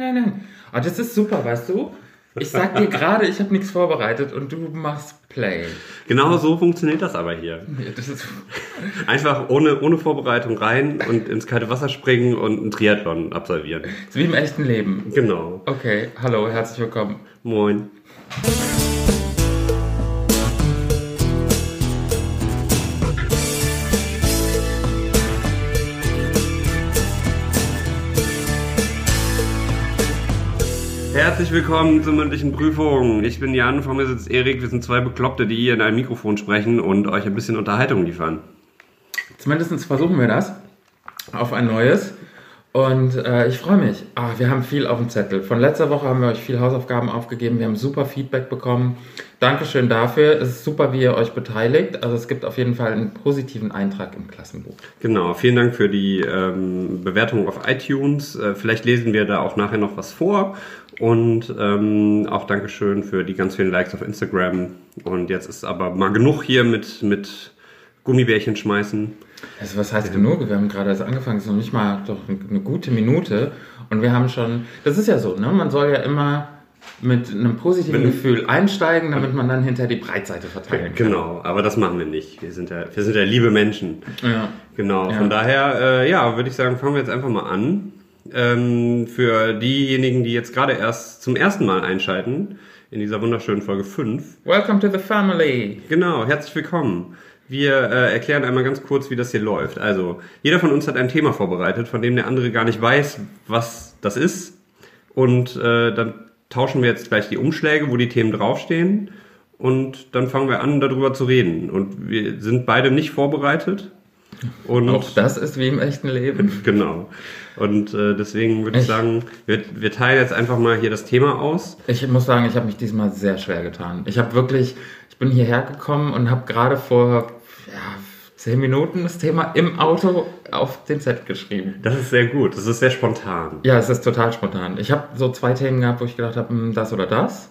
nein, nein. Aber das ist super, weißt du? Ich sag dir gerade, ich habe nichts vorbereitet und du machst Play. Genau so funktioniert das aber hier. Das ist Einfach ohne, ohne Vorbereitung rein und ins kalte Wasser springen und einen Triathlon absolvieren. ist wie im echten Leben. Genau. Okay, hallo, herzlich willkommen. Moin. Herzlich willkommen zur mündlichen Prüfung. Ich bin Jan, vor mir sitzt Erik. Wir sind zwei Bekloppte, die hier in ein Mikrofon sprechen und euch ein bisschen Unterhaltung liefern. Zumindest versuchen wir das auf ein neues. Und äh, ich freue mich. Ah, wir haben viel auf dem Zettel. Von letzter Woche haben wir euch viel Hausaufgaben aufgegeben. Wir haben super Feedback bekommen. Dankeschön dafür. Es ist super, wie ihr euch beteiligt. Also es gibt auf jeden Fall einen positiven Eintrag im Klassenbuch. Genau, vielen Dank für die ähm, Bewertung auf iTunes. Äh, vielleicht lesen wir da auch nachher noch was vor. Und ähm, auch Dankeschön für die ganz vielen Likes auf Instagram. Und jetzt ist aber mal genug hier mit, mit Gummibärchen schmeißen. Also was heißt genug? Wir haben gerade erst angefangen, es ist noch nicht mal doch eine gute Minute. Und wir haben schon, das ist ja so, ne? Man soll ja immer mit einem positiven Wenn- Gefühl einsteigen, damit man dann hinter die Breitseite verteilen kann. Genau, aber das machen wir nicht. Wir sind ja, wir sind ja liebe Menschen. Ja. Genau, Ja. von daher, äh, ja, würde ich sagen, fangen wir jetzt einfach mal an. Ähm, für diejenigen, die jetzt gerade erst zum ersten Mal einschalten, in dieser wunderschönen Folge 5. Welcome to the family. Genau, herzlich willkommen. Wir äh, erklären einmal ganz kurz, wie das hier läuft. Also, jeder von uns hat ein Thema vorbereitet, von dem der andere gar nicht weiß, was das ist. Und äh, dann tauschen wir jetzt gleich die Umschläge, wo die Themen draufstehen. Und dann fangen wir an, darüber zu reden. Und wir sind beide nicht vorbereitet. Und Auch das ist wie im echten Leben. Genau. Und äh, deswegen würde ich Ich- sagen, wir, wir teilen jetzt einfach mal hier das Thema aus. Ich muss sagen, ich habe mich diesmal sehr schwer getan. Ich habe wirklich, ich bin hierher gekommen und habe gerade vor ja, zehn Minuten das Thema im Auto auf den Set geschrieben. Das ist sehr gut. Das ist sehr spontan. Ja, es ist total spontan. Ich habe so zwei Themen gehabt, wo ich gedacht habe, hm, das oder das.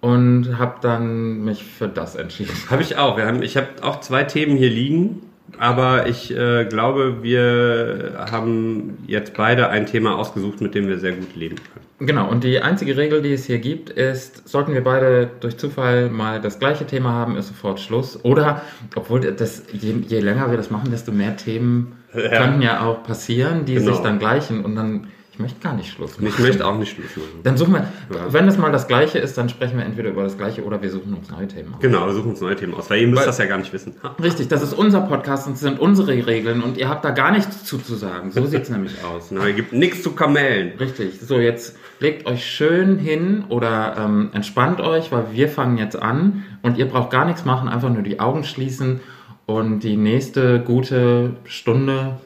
Und habe dann mich für das entschieden. Habe ich auch. Wir haben, ich habe auch zwei Themen hier liegen, aber ich äh, glaube, wir haben jetzt beide ein Thema ausgesucht, mit dem wir sehr gut leben können. Genau, und die einzige Regel, die es hier gibt, ist, sollten wir beide durch Zufall mal das gleiche Thema haben, ist sofort Schluss. Oder, obwohl das, je, je länger wir das machen, desto mehr Themen Ja. könnten ja auch passieren, die Genau. sich dann gleichen. Und dann, möchte gar nicht Schluss machen. ich möchte auch nicht Schluss machen. Dann suchen wir, Ja. wenn es mal das gleiche ist, dann sprechen wir entweder über das gleiche oder wir suchen uns neue Themen aus. Genau, wir suchen uns neue Themen aus, weil ihr müsst Weil- das ja gar nicht wissen. Richtig, das ist unser Podcast und es sind unsere Regeln und ihr habt da gar nichts zuzusagen. So sieht es nämlich aus. Genau, es gibt nichts zu kamellen. Richtig. So, jetzt legt euch schön hin oder ähm, entspannt euch, weil wir fangen jetzt an und ihr braucht gar nichts machen, einfach nur die Augen schließen und die nächste gute Stunde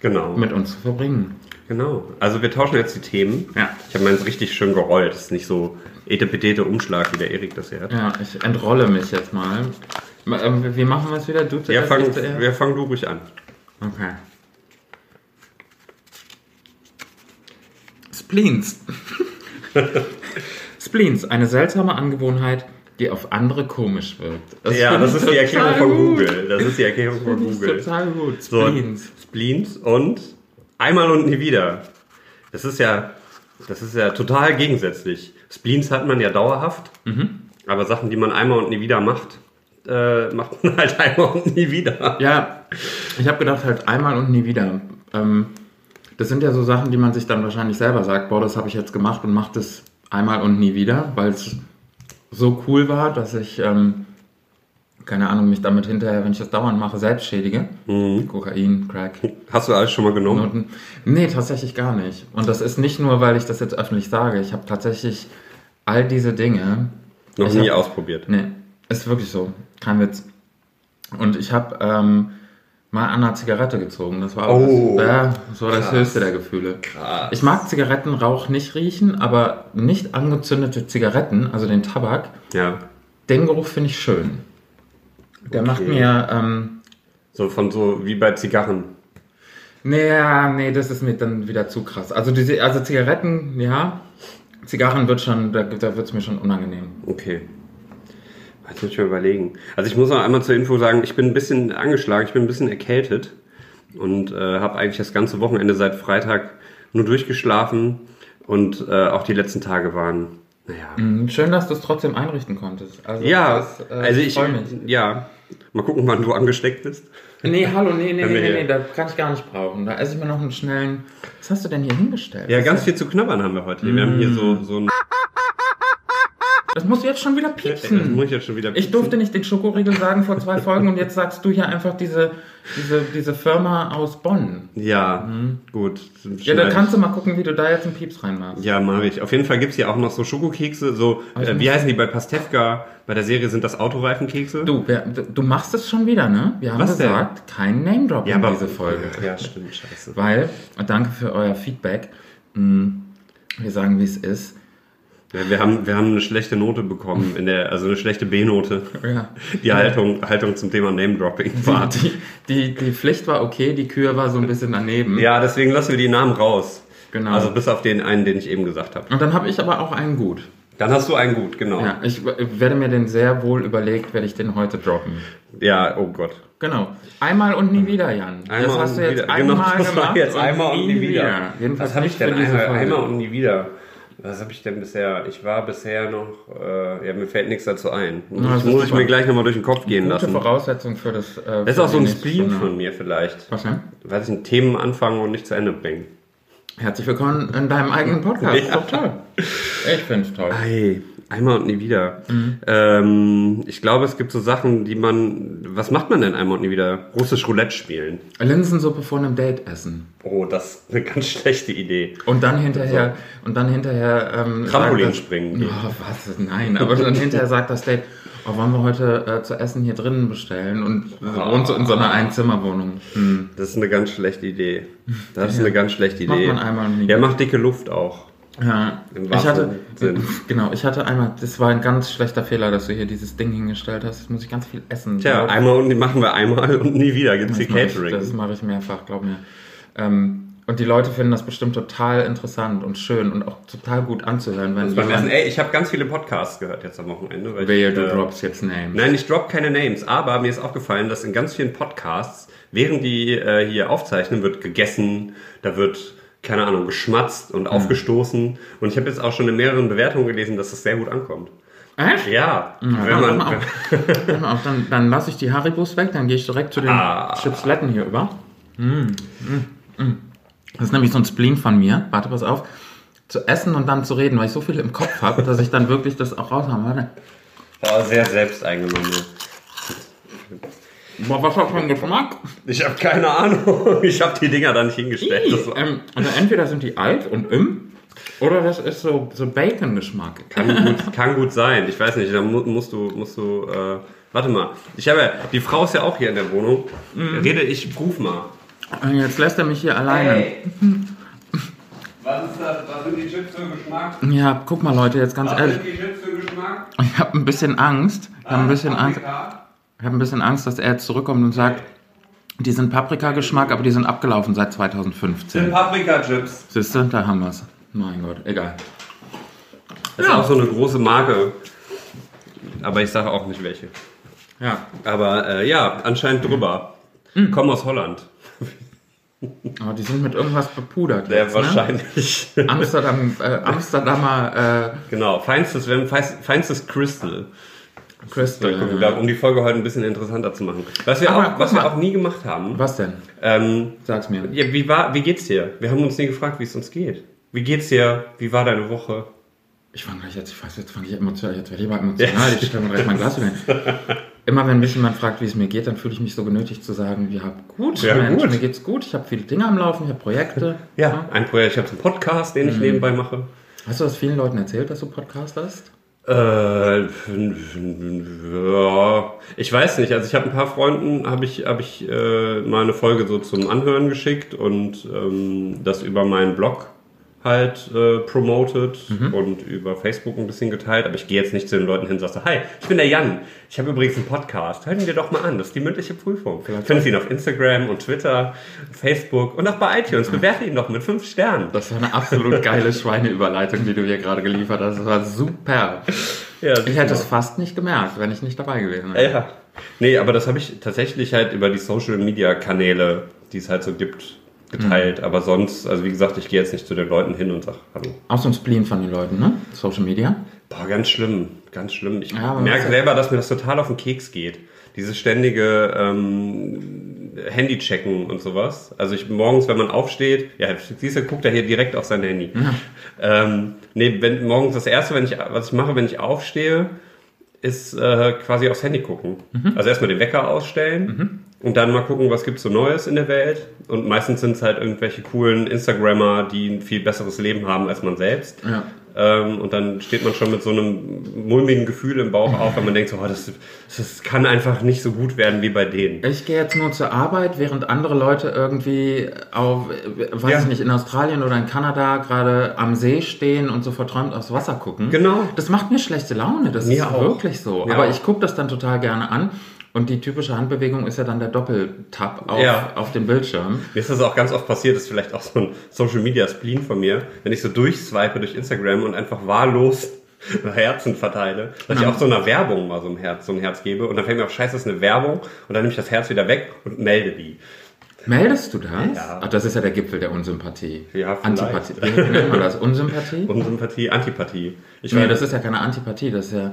Genau. mit uns zu verbringen. Genau. Also wir tauschen jetzt die Themen. Ja. Ich habe meins richtig schön gerollt. Das ist nicht so etepetete Umschlag, wie der Erik das hier hat. Ja, ich entrolle mich jetzt mal. Ähm, wie machen wir es wieder? Du Ja, zuerst, fang, wir fangen du ruhig an. Okay. Spleens. Spleens, eine seltsame Angewohnheit, die auf andere komisch wirkt. ja, finde das ist die Erklärung von. Google. Das ist die Erklärung von Google. total gut. So, Spleens. Spleens und einmal und nie wieder. Das ist ja, das ist ja total gegensätzlich. Spleens hat man ja dauerhaft, Mhm. aber Sachen, die man einmal und nie wieder macht, äh, macht man halt einmal und nie wieder. Ja, ich habe gedacht, halt einmal und nie wieder. Ähm, das sind ja so Sachen, die man sich dann wahrscheinlich selber sagt, boah, das habe ich jetzt gemacht und mache das einmal und nie wieder, weil es so cool war, dass ich, ähm, keine Ahnung, mich damit hinterher, wenn ich das dauernd mache, selbst schädige. Kokain, Crack, Hast du alles schon mal genommen? Noten. Nee, tatsächlich gar nicht. Und das ist nicht nur, weil ich das jetzt öffentlich sage. Ich habe tatsächlich all diese Dinge. Noch nie hab- ausprobiert. Nee, ist wirklich so. Kein Witz. Und ich habe ähm, mal an einer Zigarette gezogen. Das war, Oh, das, ja, das, war das höchste der Gefühle. Krass. Ich mag Zigarettenrauch nicht riechen, aber nicht angezündete Zigaretten, also den Tabak, Ja. den Geruch finde ich schön. Der macht Okay. mir, ähm, So von so wie bei Zigarren. nee, ja, nee, das ist mir dann wieder zu krass. Also diese, also Zigaretten, ja, Zigarren wird schon, da, da wird es mir schon unangenehm. Okay. Jetzt muss ich mal überlegen. Also ich muss noch einmal zur Info sagen, ich bin ein bisschen angeschlagen, ich bin ein bisschen erkältet und äh, habe eigentlich das ganze Wochenende seit Freitag nur durchgeschlafen Und äh, auch die letzten Tage waren, naja. Mhm, Schön, dass du es trotzdem einrichten konntest. Also, Ja, das, äh, also ich, ja, mal gucken, wann du angesteckt bist. Nee, hallo, nee, nee, nee, nee, nee, das kann ich gar nicht brauchen. Da esse ich mir noch einen schnellen. Was hast du denn hier hingestellt? Ja, ganz viel zu knabbern haben wir heute. Wir haben hier so, so ein, Das musst du jetzt schon wieder das piepsen. muss ich jetzt schon wieder Ich durfte nicht den Schokoriegel sagen vor zwei Folgen und jetzt sagst du hier einfach diese, diese, diese Firma aus Bonn. Ja, gut. Mhm. Ja, da schneid kannst du mal gucken, wie du da jetzt einen Pieps reinmachst. Ja, mache ich. Auf jeden Fall gibt's hier auch noch so Schokokekse, so, äh, wie heißen die bei Pastewka? Bei der Serie sind das Autoreifenkekse. Du, wer, du machst es schon wieder, ne? Wir haben Was denn? gesagt, kein Name-Drop ja, in aber diese Folge. Ja, stimmt, scheiße. Weil, danke für euer Feedback, mh, wir sagen, wie es ist. Wir haben, wir haben eine schlechte Note bekommen, in der, also eine schlechte B-Note. Ja. Die Haltung, Haltung zum Thema Name-Dropping war. Die, die, die Pflicht war okay, die Kür war so ein bisschen daneben. Ja, deswegen lassen wir die Namen raus. Genau. Also bis auf den einen, den ich eben gesagt habe. Und dann habe ich aber auch einen gut. Dann hast du einen gut, genau. Ja, ich werde mir den sehr wohl überlegt, werde ich den heute droppen. Ja, oh Gott. Genau. Einmal und nie wieder, Jan. Einmal das hast und du jetzt wieder. einmal genau, das war gemacht jetzt einmal und nie wieder. Jedenfalls Was habe ich denn? Einmal, einmal und nie wieder. Was habe ich denn bisher? Ich war bisher noch, äh, ja, mir fällt nichts dazu ein. Na, das muss ich mir gleich nochmal durch den Kopf gehen Gute lassen. Voraussetzung für das. Äh, Das ist auch so ein Spleen von mir vielleicht. Was denn? Weiß ich, Themen anfangen und nicht zu Ende bringen. Herzlich willkommen in deinem eigenen Podcast. Ja. Ist doch toll. Ich finde es toll. Ei, einmal und nie wieder. Mhm. Ähm, ich glaube, es gibt so Sachen, die man. Was macht man denn einmal und nie wieder? Russisch Roulette spielen. Linsensuppe vor einem Date essen. Oh, das ist eine ganz schlechte Idee. Und dann hinterher, und dann hinterher, ähm, Trampolin das- springen. Oh, was? Nein, aber dann hinterher sagt das Date, oh, wollen wir heute äh, zu essen hier drinnen bestellen und Ah. wohnt so in so einer Einzimmerwohnung. Hm. Das ist eine ganz schlechte Idee. Das ist eine ganz schlechte Macht Idee. man einmal nie ja, macht dicke Luft auch. Ja, ich hatte, Sinn. genau, ich hatte einmal, das war ein ganz schlechter Fehler, dass du hier dieses Ding hingestellt hast. Jetzt muss ich ganz viel essen. Tja, Glaub- einmal und die machen wir einmal und nie wieder. Gibt's hier Catering. das mache ich mehrfach, glaub mir. Ähm, und die Leute finden das bestimmt total interessant und schön und auch total gut anzuhören, wenn Beim Essen. Ey, ich habe ganz viele Podcasts gehört jetzt am Wochenende. Weil wehe, ich, du äh, droppst jetzt Names. Nein, ich drop keine Names, aber mir ist aufgefallen, dass in ganz vielen Podcasts, während die äh, hier aufzeichnen, wird gegessen, da wird, keine Ahnung, geschmatzt und aufgestoßen. Und ich habe jetzt auch schon in mehreren Bewertungen gelesen, dass das sehr gut ankommt. Echt? Ja, Ja, wenn man, mal auf. Pass mal auf, dann, dann lasse ich die Haribos weg, dann gehe ich direkt zu den Ah. Chipsletten hier über. Mm, mm, mm. Das ist nämlich so ein Spleen von mir. Warte, pass auf. Zu essen und dann zu reden, weil ich so viel im Kopf habe, dass ich dann wirklich das auch raushabe. Warte. oh, sehr selbst eingenommen. Boah, was hat für ein Geschmack? Ich habe keine Ahnung. Ich habe die Dinger da nicht hingestellt. Ähm, also entweder sind die alt und im, oder das ist so, so Bacon-Geschmack. Kann gut, kann gut sein. Ich weiß nicht, da mu musst du, musst du, äh, warte mal. Ich habe ja, die Frau ist ja auch hier in der Wohnung. Rede, ich ruf mal. Und jetzt lässt er mich hier alleine. Was ist das, was sind die Chips für Geschmack? Ja, guck mal Leute, jetzt ganz ehrlich. die Chips für Geschmack? Ich habe ein bisschen Angst. Ich habe ein bisschen Angst. Ich habe ein bisschen Angst, dass er jetzt zurückkommt und sagt, die sind Paprika-Geschmack, aber die sind abgelaufen seit 2015. Paprika-Chips. Siehst du, da haben wir es. Mein Gott, egal. Das ist auch so eine große Marke. Aber ich sage auch nicht welche. Ja, Aber äh, ja, anscheinend drüber. Komm aus Holland. aber die sind mit irgendwas bepudert. Sehr jetzt, ne? wahrscheinlich. Amsterdam, äh, Amsterdamer genau, feinstes, feinstes Crystal. Äh, Crystal. Gucken, wir, um die Folge heute ein bisschen interessanter zu machen. Was wir, Aber auch, was wir mal. auch nie gemacht haben. Was denn? Ähm, Sag's mir. ja, wie, war, wie geht's dir? Wir haben uns nie gefragt, wie es uns geht. Wie geht's dir? Wie war deine Woche? Ich fange gleich jetzt, ich weiß, jetzt fange ich emotional, jetzt werde ich aber emotional, ich stelle mir gleich mein Glas hin. Immer wenn mich jemand fragt, wie es mir geht, dann fühle ich mich so genötigt zu sagen, ja gut, Ja, Mensch, gut. mir geht's gut, ich habe viele Dinge am Laufen, ich habe Projekte. Ja, ein Projekt. Ich habe einen Podcast, den ich Mhm. nebenbei mache. Hast du das vielen Leuten erzählt, dass du Podcast hast? Äh, ja, ich weiß nicht. Also ich habe ein paar Freunden, habe ich, hab ich äh, mal eine Folge so zum Anhören geschickt und ähm, das über meinen Blog halt äh, promoted Mhm. und über Facebook ein bisschen geteilt. Aber ich gehe jetzt nicht zu den Leuten hin und sage, hi, ich bin der Jan. Ich habe übrigens einen Podcast. Hört ihn dir doch mal an. Das ist die mündliche Prüfung. Vielleicht findest ihn auf Instagram und Twitter, Facebook und auch bei iTunes. Bewerte ihn doch mit fünf Sternen. Das war eine absolut geile Schweineüberleitung, die du hier gerade geliefert hast. Das war super. Ja, Ich hätte es fast nicht gemerkt, wenn ich nicht dabei gewesen wäre. Ja. Nee, aber das habe ich tatsächlich halt über die Social Media Kanäle, die es halt so gibt, geteilt. Aber sonst, also wie gesagt, ich gehe jetzt nicht zu den Leuten hin und sage Hallo. Auch so ein Spleen von den Leuten, ne? Social Media. Boah, ganz schlimm, ganz schlimm. Ich Ja, merke selber, dass mir das total auf den Keks geht. Dieses ständige ähm, Handy-Checken und sowas. Also ich morgens, wenn man aufsteht, ja, siehst du, guckt er hier direkt auf sein Handy. Ähm, nee, wenn morgens das erste, wenn ich, was ich mache, wenn ich aufstehe, ist äh, quasi aufs Handy gucken. Also erstmal den Wecker ausstellen und dann mal gucken, was gibt's so Neues in der Welt. Und meistens sind es halt irgendwelche coolen Instagrammer, die ein viel besseres Leben haben als man selbst. Ja. Ähm, und dann steht man schon mit so einem mulmigen Gefühl im Bauch auf, wenn man denkt, so, oh, das, das kann einfach nicht so gut werden wie bei denen. Ich gehe jetzt nur zur Arbeit, während andere Leute irgendwie auf, weiß Ja. ich nicht, in Australien oder in Kanada gerade am See stehen und so verträumt aufs Wasser gucken. Genau. Das macht mir schlechte Laune, das Mir ist auch. wirklich so. Ja. Aber ich gucke das dann total gerne an. Und die typische Handbewegung ist ja dann der Doppeltap auf, Ja. auf dem Bildschirm. Mir ist das auch ganz oft passiert, das ist vielleicht auch so ein Social Media Spleen von mir, wenn ich so durchswipe durch Instagram und einfach wahllos Herzen verteile, dass ich Ja. auch so einer Werbung mal so ein Herz, so ein Herz gebe und dann fällt mir auf, scheiße, das ist eine Werbung und dann nehme ich das Herz wieder weg und melde die. Meldest du das? Ja. Ach, das ist ja der Gipfel der Unsympathie. Ja, vielleicht. Antipathie. Wie nennt man das? Unsympathie? Unsympathie, Antipathie. Ich nee, das ist ja keine Antipathie, das ist ja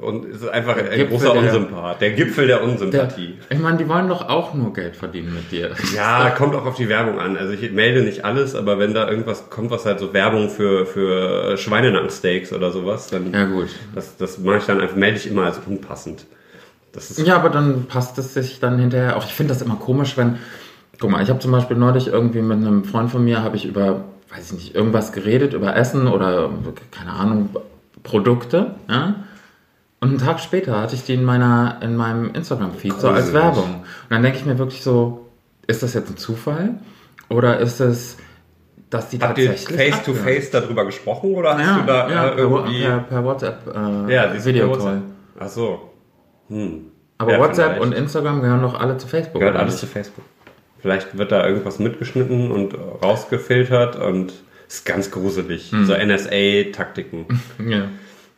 und es ist einfach ein Gipfel großer der- Unsympath. Der Gipfel der Der, Unsympathie. ich meine, die wollen doch auch nur Geld verdienen mit dir. Ja, kommt auch auf die Werbung an. Also ich melde nicht alles, aber wenn da irgendwas kommt, was halt so Werbung für, für Schweinenackensteaks oder sowas, dann Ja, gut. das, das mache ich dann einfach, melde ich immer als unpassend. Das ist Ja, aber dann passt es sich dann hinterher auch. Ich finde das immer komisch, wenn. Guck mal, ich habe zum Beispiel neulich irgendwie mit einem Freund von mir, habe ich über, weiß ich nicht, irgendwas geredet, über Essen oder, keine Ahnung, Produkte, ja? Und einen Tag später hatte ich die in meiner, in meinem Instagram-Feed so als. Werbung. Und dann denke ich mir wirklich so, ist das jetzt ein Zufall? Oder ist es, dass die Habt ihr tatsächlich. face to abhören? face darüber gesprochen oder hast Ja, du da ja äh, irgendwie. per, per WhatsApp äh, ja, Videocall. Ach so. Hm. Aber Ja, WhatsApp vielleicht. und Instagram gehören doch alle zu Facebook. Gehört alles zu Facebook. Vielleicht wird da irgendwas mitgeschnitten und rausgefiltert und ist ganz gruselig. Hm. So NSA-Taktiken. Ja.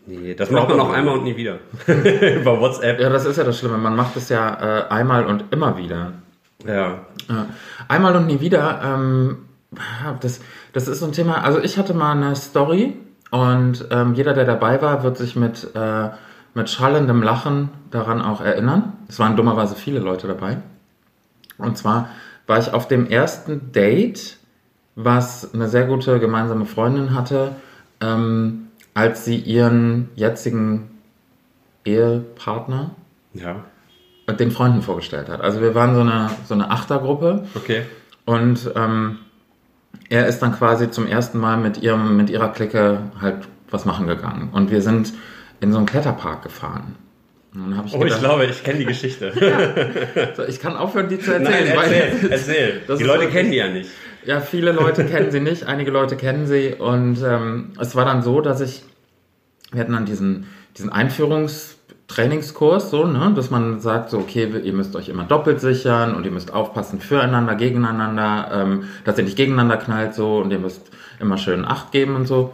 Nee, das macht man auch einmal und nie wieder. Über WhatsApp. ja, das ist ja das Schlimme. Man macht es ja äh, einmal und immer wieder. Ja. Ja. Einmal und nie wieder. Ähm, das, das ist so ein Thema. Also ich hatte mal eine Story und ähm, jeder, der dabei war, wird sich mit, äh, mit schallendem Lachen daran auch erinnern. Es waren dummerweise viele Leute dabei. Und zwar war ich auf dem ersten Date, was eine sehr gute gemeinsame Freundin hatte, ähm, als sie ihren jetzigen Ehepartner Ja. und den Freunden vorgestellt hat. Also wir waren so eine, so eine Achtergruppe Okay. und ähm, er ist dann quasi zum ersten Mal mit, ihrem, mit ihrer Clique halt was machen gegangen. Und wir sind in so einen Kletterpark gefahren. Ich Oh, ich gedacht, glaube, ich kenne die Geschichte. so, ich kann aufhören, die zu erzählen. Nein, erzähl, erzähl. Das Die Leute kennen die ja nicht. Ja, viele Leute kennen sie nicht, einige Leute kennen sie. Und ähm, es war dann so, dass ich, wir hatten dann diesen, diesen Einführungstrainingskurs, so, ne, dass man sagt, so, okay, ihr müsst euch immer doppelt sichern und ihr müsst aufpassen füreinander, gegeneinander, ähm, dass ihr nicht gegeneinander knallt, so, und ihr müsst immer schön Acht geben und so.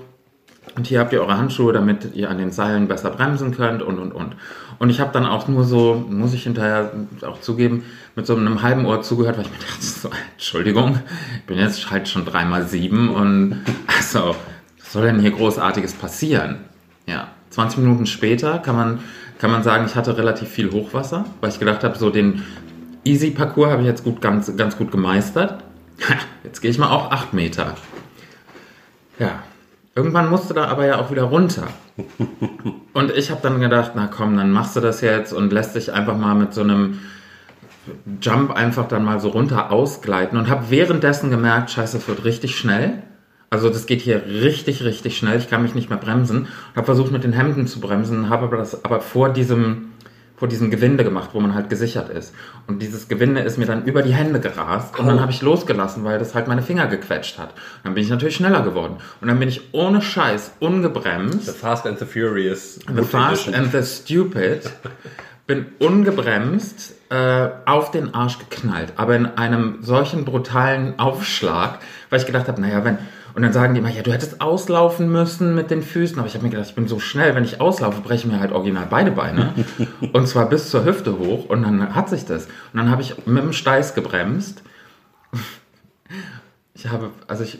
Und hier habt ihr eure Handschuhe, damit ihr an den Seilen besser bremsen könnt und und und. Und ich habe dann auch nur so, muss ich hinterher auch zugeben, mit so einem halben Ohr zugehört, weil ich mir dachte, so, Entschuldigung, ich bin jetzt halt schon dreimal sieben und also, was soll denn hier Großartiges passieren? Ja, 20 Minuten später kann man, kann man sagen, ich hatte relativ viel Hochwasser, weil ich gedacht habe, so den Easy-Parcours habe ich jetzt gut, ganz, ganz gut gemeistert. Jetzt gehe ich mal auf 8 Meter. Ja, irgendwann musste da aber ja auch wieder runter. Und ich habe dann gedacht, na komm, dann machst du das jetzt und lässt dich einfach mal mit so einem Jump einfach dann mal so runter ausgleiten und habe währenddessen gemerkt, scheiße, das wird richtig schnell. Also das geht hier richtig, richtig schnell. Ich kann mich nicht mehr bremsen. Habe versucht mit den Hemden zu bremsen, habe aber das aber vor diesem vor diesem Gewinde gemacht, wo man halt gesichert ist. Und dieses Gewinde ist mir dann über die Hände gerast und dann habe ich losgelassen, weil das halt meine Finger gequetscht hat. Dann bin ich natürlich schneller geworden. Und dann bin ich ohne Scheiß ungebremst The Fast and the Furious. The Fast and the Stupid bin ungebremst äh, auf den Arsch geknallt, aber in einem solchen brutalen Aufschlag, weil ich gedacht habe, naja, wenn und dann sagen die immer, ja, du hättest auslaufen müssen mit den Füßen, aber ich habe mir gedacht, ich bin so schnell, wenn ich auslaufe, breche ich mir halt original beide Beine und zwar bis zur Hüfte hoch und dann hat sich das. Und dann habe ich mit dem Steiß gebremst. Ich habe, also ich,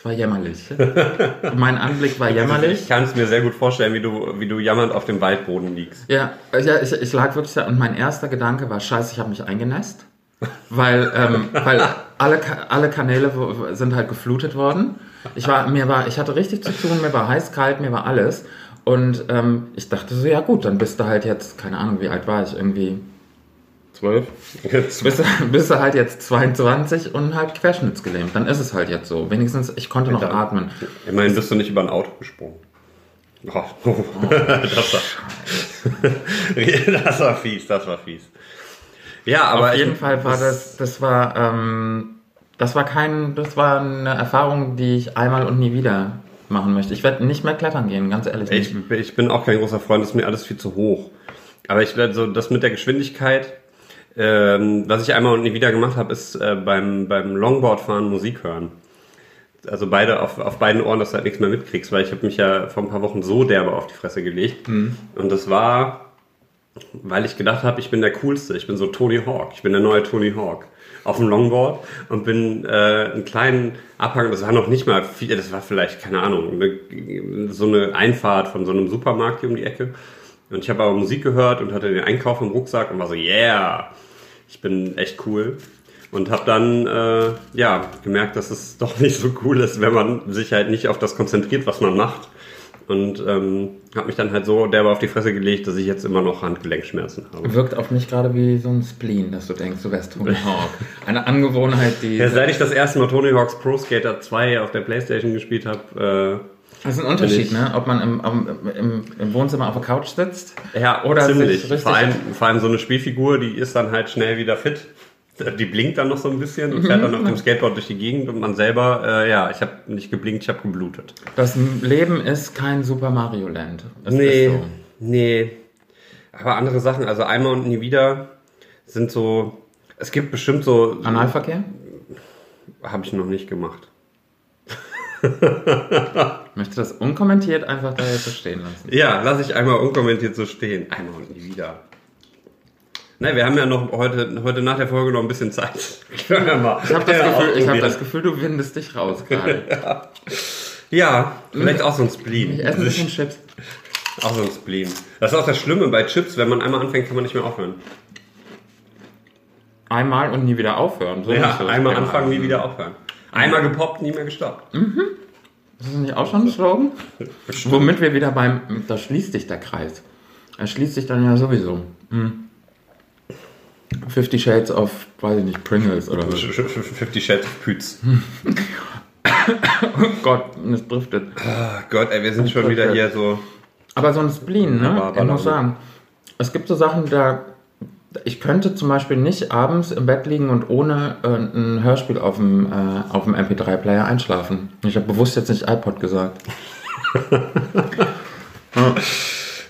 es war jämmerlich. mein Anblick war jämmerlich. Ich kann es mir sehr gut vorstellen, wie du, wie du jammernd auf dem Waldboden liegst. Ja, ja ich, ich lag wirklich da und mein erster Gedanke war, scheiße, ich habe mich eingenässt. Weil, ähm, weil alle, alle Kanäle sind halt geflutet worden. Ich war, mir war, ich hatte richtig zu tun, mir war heiß, kalt, mir war alles. Und ähm, ich dachte so, ja gut, dann bist du halt jetzt, keine Ahnung, wie alt war ich, irgendwie zwölf? bist, bist du halt jetzt 22 und halt querschnittsgelähmt. Dann ist es halt jetzt so. Wenigstens, ich konnte noch ja, atmen. Immerhin bist du nicht über ein Auto gesprungen. Oh, oh. das, war, das war fies, das war fies. Ja, aber auf jeden Fall war das, das war, ähm, das war kein, das war eine Erfahrung, die ich einmal und nie wieder machen möchte. Ich werde nicht mehr klettern gehen, ganz ehrlich. Ich, ich, bin auch kein großer Freund, das ist mir alles viel zu hoch. Aber ich werde so, das mit der Geschwindigkeit, ähm, was ich einmal und nie wieder gemacht habe, ist äh, beim, beim Longboardfahren Musik hören. Also beide auf, auf beiden Ohren, dass du halt nichts mehr mitkriegst, weil ich habe mich ja vor ein paar Wochen so derbe auf die Fresse gelegt. Mhm. Und das war weil ich gedacht habe, ich bin der Coolste, ich bin so Tony Hawk, ich bin der neue Tony Hawk auf dem Longboard und bin äh, einen kleinen Abhang, das war noch nicht mal viel, das war vielleicht, keine Ahnung, eine, so eine Einfahrt von so einem Supermarkt hier um die Ecke. Und ich habe aber Musik gehört und hatte den Einkauf im Rucksack und war so, yeah, ich bin echt cool. Und habe dann äh, ja gemerkt, dass es doch nicht so cool ist, wenn man sich halt nicht auf das konzentriert, was man macht und ähm, habe mich dann halt so derbe auf die Fresse gelegt, dass ich jetzt immer noch Handgelenkschmerzen habe. Wirkt auf mich gerade wie so ein Spleen, dass du denkst, du wärst Tony Hawk. Eine Angewohnheit, die... Ja, seit ich das erste Mal Tony Hawk's Pro Skater 2 auf der Playstation gespielt habe... Äh, das ist ein Unterschied, ne? Ob man im, im, im, Wohnzimmer auf der Couch sitzt ja, oder ziemlich. Vor allem, vor allem so eine Spielfigur, die ist dann halt schnell wieder fit die blinkt dann noch so ein bisschen und fährt dann auf dem Skateboard durch die Gegend und man selber, äh, ja, ich habe nicht geblinkt, ich habe geblutet. Das Leben ist kein Super Mario Land. Es nee, so. nee. Aber andere Sachen, also einmal und nie wieder sind so, es gibt bestimmt so... Analverkehr? Habe ich noch nicht gemacht. ich möchte das unkommentiert einfach da jetzt so stehen lassen. Ja, lasse ich einmal unkommentiert so stehen. Einmal und nie wieder. Nein, wir haben ja noch heute, heute nach der Folge noch ein bisschen Zeit. Ich habe das, Gefühl, hab das Gefühl, du windest dich raus gerade. ja. ja, vielleicht auch so ein Spleen. Ich esse ein bisschen Chips. Auch so ein Spleen. Das ist auch das Schlimme bei Chips, wenn man einmal anfängt, kann man nicht mehr aufhören. Einmal und nie wieder aufhören. So ja, einmal anfangen, nie wieder aufhören. Einmal gepoppt, nie mehr gestoppt. Mhm. Das ist nicht auch schon ein Slogan? Womit wir wieder beim, da schließt sich der Kreis. Er schließt sich dann ja sowieso. Mhm. Fifty Shades of, weiß ich nicht, Pringles oder was? Fifty Shades of Pütz. oh Gott, es driftet. Oh Gott, ey, wir sind schon wieder hier so. Aber so ein Spleen, ne? Ich muss sagen, es gibt so Sachen, da. Ich könnte zum Beispiel nicht abends im Bett liegen und ohne äh, ein Hörspiel auf dem, äh, auf dem MP3-Player einschlafen. Ich habe bewusst jetzt nicht iPod gesagt. ja.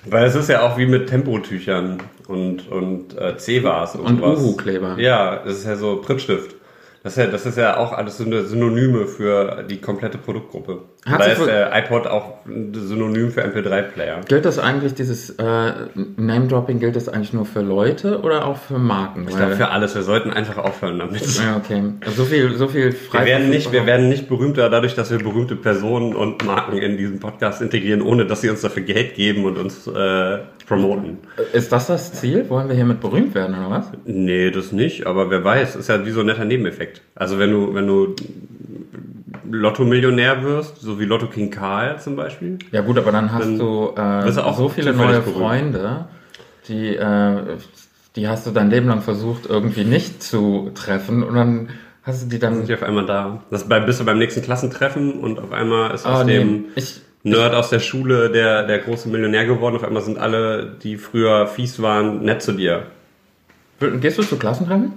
Weil es ist ja auch wie mit Tempotüchern und, und äh, C-Vars und, und Uhu-Kleber. Ja, das ist ja so Prittstift. Das ist, ja, das ist ja auch alles Synonyme für die komplette Produktgruppe. Hat da ist der iPod auch Synonym für MP3-Player. Gilt das eigentlich, dieses äh, Name-Dropping, gilt das eigentlich nur für Leute oder auch für Marken? Ich glaube für alles. Wir sollten einfach aufhören damit. Ja, okay. So viel, so viel frei. Wir werden, nicht, wir werden nicht berühmter dadurch, dass wir berühmte Personen und Marken in diesen Podcast integrieren, ohne dass sie uns dafür Geld geben und uns äh, promoten. Ist das das Ziel? Wollen wir hiermit berühmt werden oder was? Nee, das nicht. Aber wer weiß, ist ja wie so ein netter Nebeneffekt. Also wenn du, wenn du Lotto-Millionär wirst, so wie Lotto King Karl zum Beispiel. Ja gut, aber dann hast dann du, äh, auch so viele neue berühmt. Freunde, die, äh, die hast du dein Leben lang versucht irgendwie nicht zu treffen und dann hast du die dann... Sind die auf einmal da. Das bei, bist du beim nächsten Klassentreffen und auf einmal ist aus oh, dem... Nee. Ich, Nerd aus der Schule der, der große Millionär geworden. Auf einmal sind alle, die früher fies waren, nett zu dir. Gehst du zu Klassentreffen?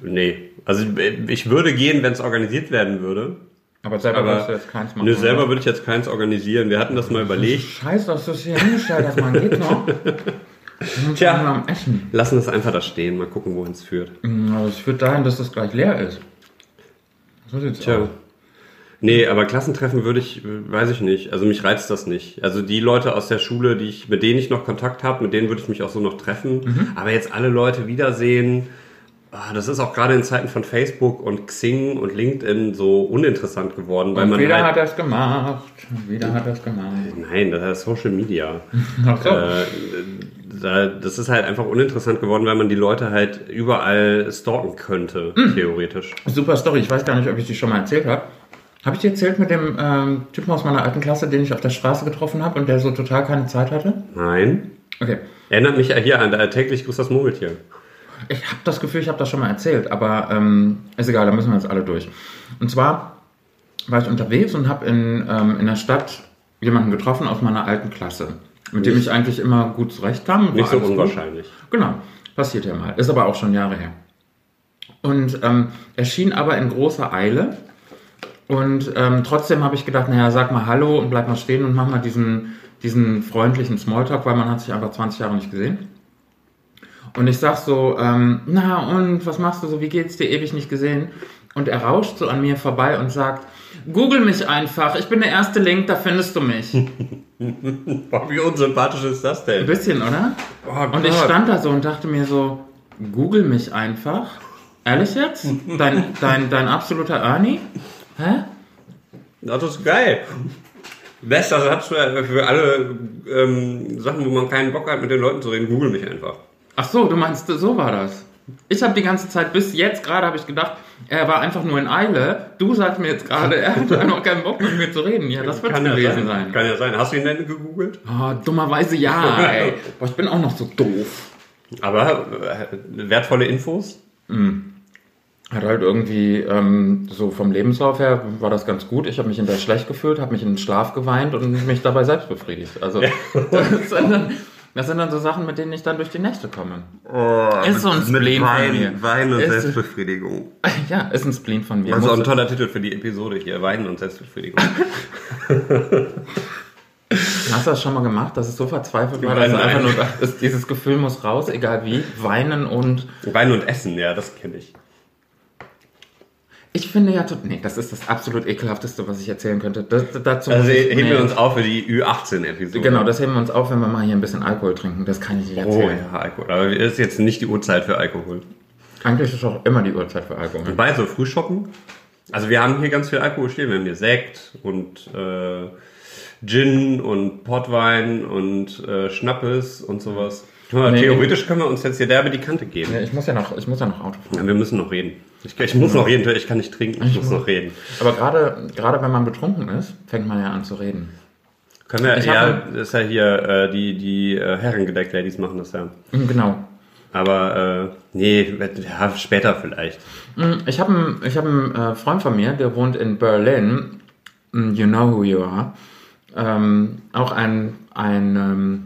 Nee. Also ich würde gehen, wenn es organisiert werden würde. Aber selber aber, würdest du jetzt keins machen? Nö, selber oder? würde ich jetzt keins organisieren. Wir hatten das mal überlegt. Scheiße, dass du es hier hingestellt hast, man geht noch. Tja, lassen es einfach da stehen, mal gucken, wohin es führt. Also es führt dahin, dass das gleich leer ist. So sieht's Tja. aus. Nee, aber Klassentreffen würde ich, weiß ich nicht. Also mich reizt das nicht. Also die Leute aus der Schule, die ich, mit denen ich noch Kontakt habe, mit denen würde ich mich auch so noch treffen. Mhm. Aber jetzt alle Leute wiedersehen, das ist auch gerade in Zeiten von Facebook und Xing und LinkedIn so uninteressant geworden, weil Und man wieder halt, hat es gemacht. Wieder hat es gemacht. Nein, das ist Social Media. Ach so. Äh, da, das ist halt einfach uninteressant geworden, weil man die Leute halt überall stalken könnte, Mhm. theoretisch. Super Story. Ich weiß gar nicht, ob ich die schon mal erzählt habe. Habe ich dir erzählt mit dem ähm, Typen aus meiner alten Klasse, den ich auf der Straße getroffen habe und der so total keine Zeit hatte? Nein. Okay. Erinnert mich ja hier an der täglich grüßt das Murmeltier. Ich habe das Gefühl, ich habe das schon mal erzählt, aber ähm, ist egal, da müssen wir jetzt alle durch. Und zwar war ich unterwegs und habe in, ähm, in der Stadt jemanden getroffen aus meiner alten Klasse, mit dem ich eigentlich immer gut zurechtkam. War Nicht so alles gut. unwahrscheinlich. Genau, passiert ja mal. Ist aber auch schon Jahre her. Und ähm, er schien aber in großer Eile. Und ähm, trotzdem habe ich gedacht, naja, sag mal Hallo und bleib mal stehen und mach mal diesen, diesen freundlichen Smalltalk, weil man hat sich einfach 20 Jahre nicht gesehen. Und ich sag so, ähm, na und was machst du so, wie geht's dir, ewig nicht gesehen? Und er rauscht so an mir vorbei und sagt, Google mich einfach, ich bin der erste Link, da findest du mich. Wie unsympathisch ist das Ein denn? bisschen, oder? Oh Und ich stand da so und dachte mir so, google mich einfach. Ehrlich jetzt? Dein, dein, dein absoluter Ernie? Hä? Das ist geil. Bester Satz für, für alle ähm, Sachen, wo man keinen Bock hat, mit den Leuten zu reden. Google mich einfach. Ach so, du meinst, so war das. Ich habe die ganze Zeit, bis jetzt gerade, habe ich gedacht, er war einfach nur in Eile. Du sagst mir jetzt gerade, er hatte einfach keinen Bock mit mir zu reden. Ja, das wird ja gewesen sein. sein. Kann ja sein. Hast du ihn denn gegoogelt? Oh, dummerweise ja, ey. Boah, ich bin auch noch so doof. Aber äh, wertvolle Infos? Hat halt irgendwie, ähm, so vom Lebenslauf her war das ganz gut. Ich habe mich hinterher schlecht gefühlt, habe mich in den Schlaf geweint und mich dabei selbst befriedigt. Also das, sind dann, das sind dann so Sachen, mit denen ich dann durch die Nächte komme. Ist so ein Spleen von mir. Wein und Ist- Selbstbefriedigung. Ja, ist ein Spleen von mir. Das ist auch ein toller Titel für die Episode hier. Wein und Selbstbefriedigung. Hast du das schon mal gemacht, dass es so verzweifelt war, dass einfach nur dachtest, dieses Gefühl muss raus, egal wie, weinen und Wein und Essen, ja, das kenne ich. Ich finde ja, nee, das ist das absolut ekelhafteste, was ich erzählen könnte. Das, dazu Also ich, heben wir nee. uns auf für die Ü18-Episode. Genau, das heben wir uns auf, wenn wir mal hier ein bisschen Alkohol trinken. Das kann ich nicht Oh erzählen. ja, Alkohol. Aber es ist jetzt nicht die Uhrzeit für Alkohol. Eigentlich ist auch immer die Uhrzeit für Alkohol. Wobei, so Frühschoppen. Also wir haben hier ganz viel Alkohol stehen. Wir haben hier Sekt und äh, Gin und Portwein und äh, Schnappes und sowas. Nee. Theoretisch können wir uns jetzt hier derbe die Kante geben. Ja, ich muss ja noch, ich muss ja noch Auto fahren. Ja, wir müssen noch reden. Ich, ich muss noch reden, ich kann nicht trinken, ich muss noch reden. Aber gerade, gerade wenn man betrunken ist, fängt man ja an zu reden. Können wir, Ich ja, das ist ja hier, äh, die, die äh, Herrengedeck-Ladies machen das ja. Mhm, Genau. Aber, äh, nee, ja, später vielleicht. Mhm, Ich habe einen, ich hab einen äh, Freund von mir, der wohnt in Berlin. Mm, You know who you are. Ähm, auch ein, ein ähm,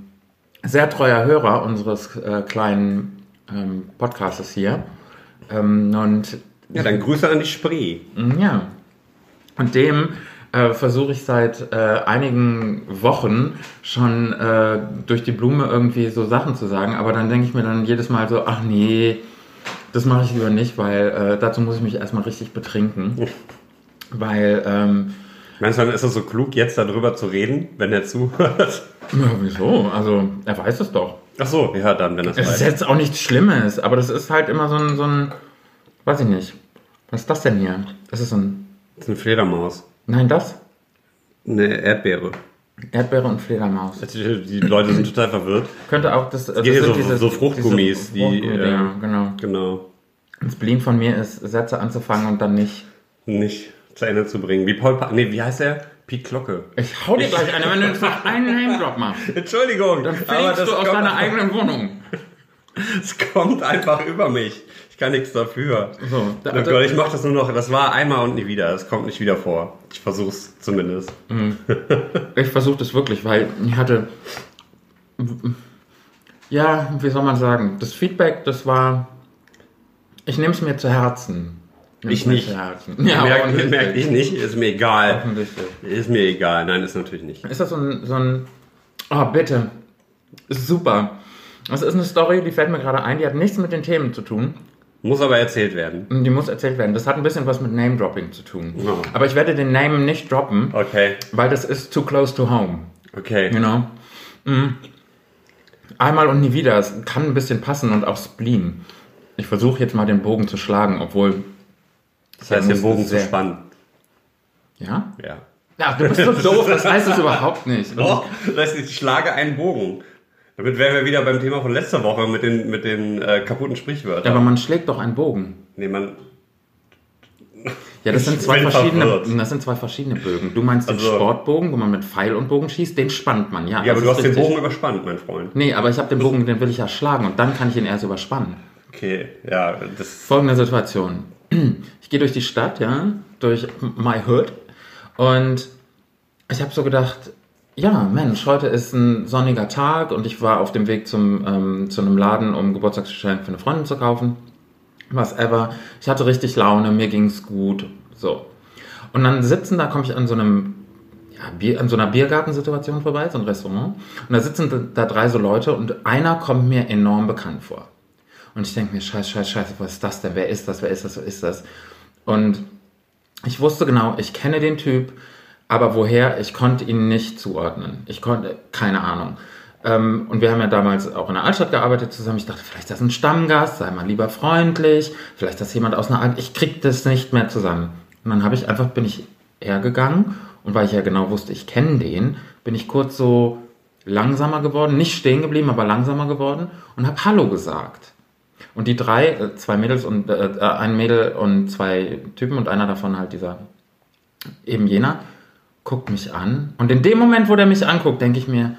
sehr treuer Hörer unseres äh, kleinen ähm, Podcastes hier. Ähm, und Ja, dann Grüße an die Spree. Mm, Ja. Und dem äh, versuche ich seit äh, einigen Wochen schon äh, durch die Blume irgendwie so Sachen zu sagen, aber dann denke ich mir dann jedes Mal so, ach nee, das mache ich lieber nicht, weil äh, dazu muss ich mich erstmal richtig betrinken. Weil, ähm, Meinst du, dann ist es so klug, jetzt darüber zu reden, wenn er zuhört? ja, wieso? Also, er weiß es doch. Ach so, ja, dann, wenn das Es ist weiß. jetzt auch nichts Schlimmes, aber das ist halt immer so ein, so ein, weiß ich nicht. Was ist das denn hier? Das ist ein, Das ist eine Fledermaus. nein, das? Eine Erdbeere. Erdbeere und Fledermaus. Die, die Leute sind total verwirrt. Könnte auch das. das geht hier sind so- so Fruchtgummis, die, Fruchtgummi-Dinger, äh, genau. Genau. Das Spleen von mir ist, Sätze anzufangen und dann nicht. Nicht zu Ende zu bringen. Wie Paul pa Nee, wie heißt er? Piet Glocke. Ich hau dir gleich eine, wenn du jetzt noch einen Name-Drop machst. Entschuldigung, Dann fliegst du aus deiner eigenen Wohnung. Es kommt einfach über mich. Ich kann nichts dafür. So, da, Oh Gott, ich mach das nur noch. Das war einmal und nie wieder. Das kommt nicht wieder vor. Ich versuch's zumindest. ich versuche das wirklich, weil ich hatte. Ja, wie soll man sagen? Das Feedback, das war. Ich nehme es mir zu Herzen. Ich nicht. Ja, merke offensichtlich. merk ich nicht. Ist mir egal. Ist mir egal. Nein, ist natürlich nicht. Ist das so ein, so ein. Oh, bitte. Ist super. Das ist eine Story, die fällt mir gerade ein, die hat nichts mit den Themen zu tun. Muss aber erzählt werden. Die muss erzählt werden. Das hat ein bisschen was mit Name-Dropping zu tun. Ja. Aber ich werde den Name nicht droppen, Okay. weil das ist too close to home. Okay. You know? Mhm. Einmal und nie wieder. Es kann ein bisschen passen und auch Spleen. Ich versuche jetzt mal den Bogen zu schlagen, obwohl. Das heißt, Ja, den Bogen zu spannen. Ja? Ja. Ja, du bist so doof, das heißt es überhaupt nicht. Doch, das heißt, ich schlage einen Bogen. Damit wären wir wieder beim Thema von letzter Woche mit den, mit den äh, kaputten Ja, Sprichwörtern. aber man schlägt doch einen Bogen. nee, man, Ja, das sind zwei verschiedene, verwirrt. das sind zwei verschiedene Bögen. Du meinst den Also- Sportbogen, wo man mit Pfeil und Bogen schießt, den spannt man, ja. ja, aber das du hast ist den richtig. Bogen überspannt, mein Freund. Nee, aber ich habe den Bogen, den will ich ja schlagen und dann kann ich ihn erst überspannen. Okay, ja, das. Folgende Situation. Ich gehe durch die Stadt, ja, durch my hood und ich habe so gedacht, ja, Mensch, heute ist ein sonniger Tag und ich war auf dem Weg zum, ähm, zu einem Laden, um Geburtstagsgeschenk für eine Freundin zu kaufen. Was ever. Ich hatte richtig Laune, mir ging's gut. So. Und dann sitzen, da komme ich an so einem, ja, Bier, an so einer Biergartensituation vorbei, so ein Restaurant. Und da sitzen da drei so Leute und einer kommt mir enorm bekannt vor. Und ich denke mir, scheiße, scheiße, scheiße, was ist das denn? Wer ist das? Wer ist das? Wer ist das? Und ich wusste genau, ich kenne den Typ, aber woher, ich konnte ihn nicht zuordnen. Ich konnte, keine Ahnung. Ähm, und wir haben ja damals auch in der Altstadt gearbeitet zusammen. Ich dachte, vielleicht ist das ein Stammgast, sei mal lieber freundlich, vielleicht ist das jemand aus einer Alt. Ich krieg das nicht mehr zusammen. Und dann habe ich einfach, bin ich hergegangen und weil ich ja genau wusste, ich kenne den, bin ich kurz so langsamer geworden, nicht stehen geblieben, aber langsamer geworden und habe Hallo gesagt. Und die drei, äh, zwei Mädels und äh, äh, ein Mädel und zwei Typen und einer davon halt dieser eben jener, guckt mich an. Und in dem Moment, wo der mich anguckt, denke ich mir,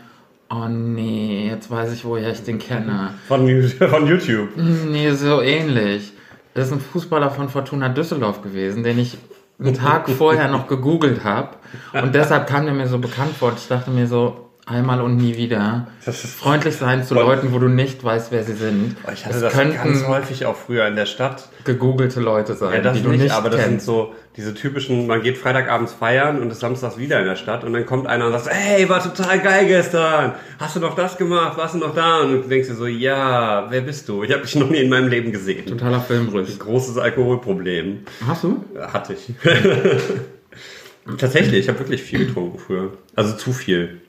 oh nee, jetzt weiß ich, woher ich den kenne. Von, von YouTube. Nee, so ähnlich. Das ist ein Fußballer von Fortuna Düsseldorf gewesen, den ich einen Tag vorher noch gegoogelt habe. Und deshalb kam der mir so bekannt vor. Und ich dachte mir so, einmal und nie wieder. Das ist- Freundlich sein zu Leuten, wo du nicht weißt, wer sie sind. Ich hatte das, ganz häufig auch früher in der Stadt. gegoogelte Leute sein, Ja, das die du nicht, nicht aber das sind kennst. so diese typischen, man geht Freitagabends feiern und ist samstags wieder in der Stadt und dann kommt einer und sagt, hey, war total geil gestern. Hast du noch das gemacht? Warst du noch da? Und du denkst dir so, ja, wer bist du? Ich habe dich noch nie in meinem Leben gesehen. Totaler Filmriss. Großes Alkoholproblem. Hast du? Hatte ich. Tatsächlich, ich habe wirklich viel getrunken früher. Also zu viel.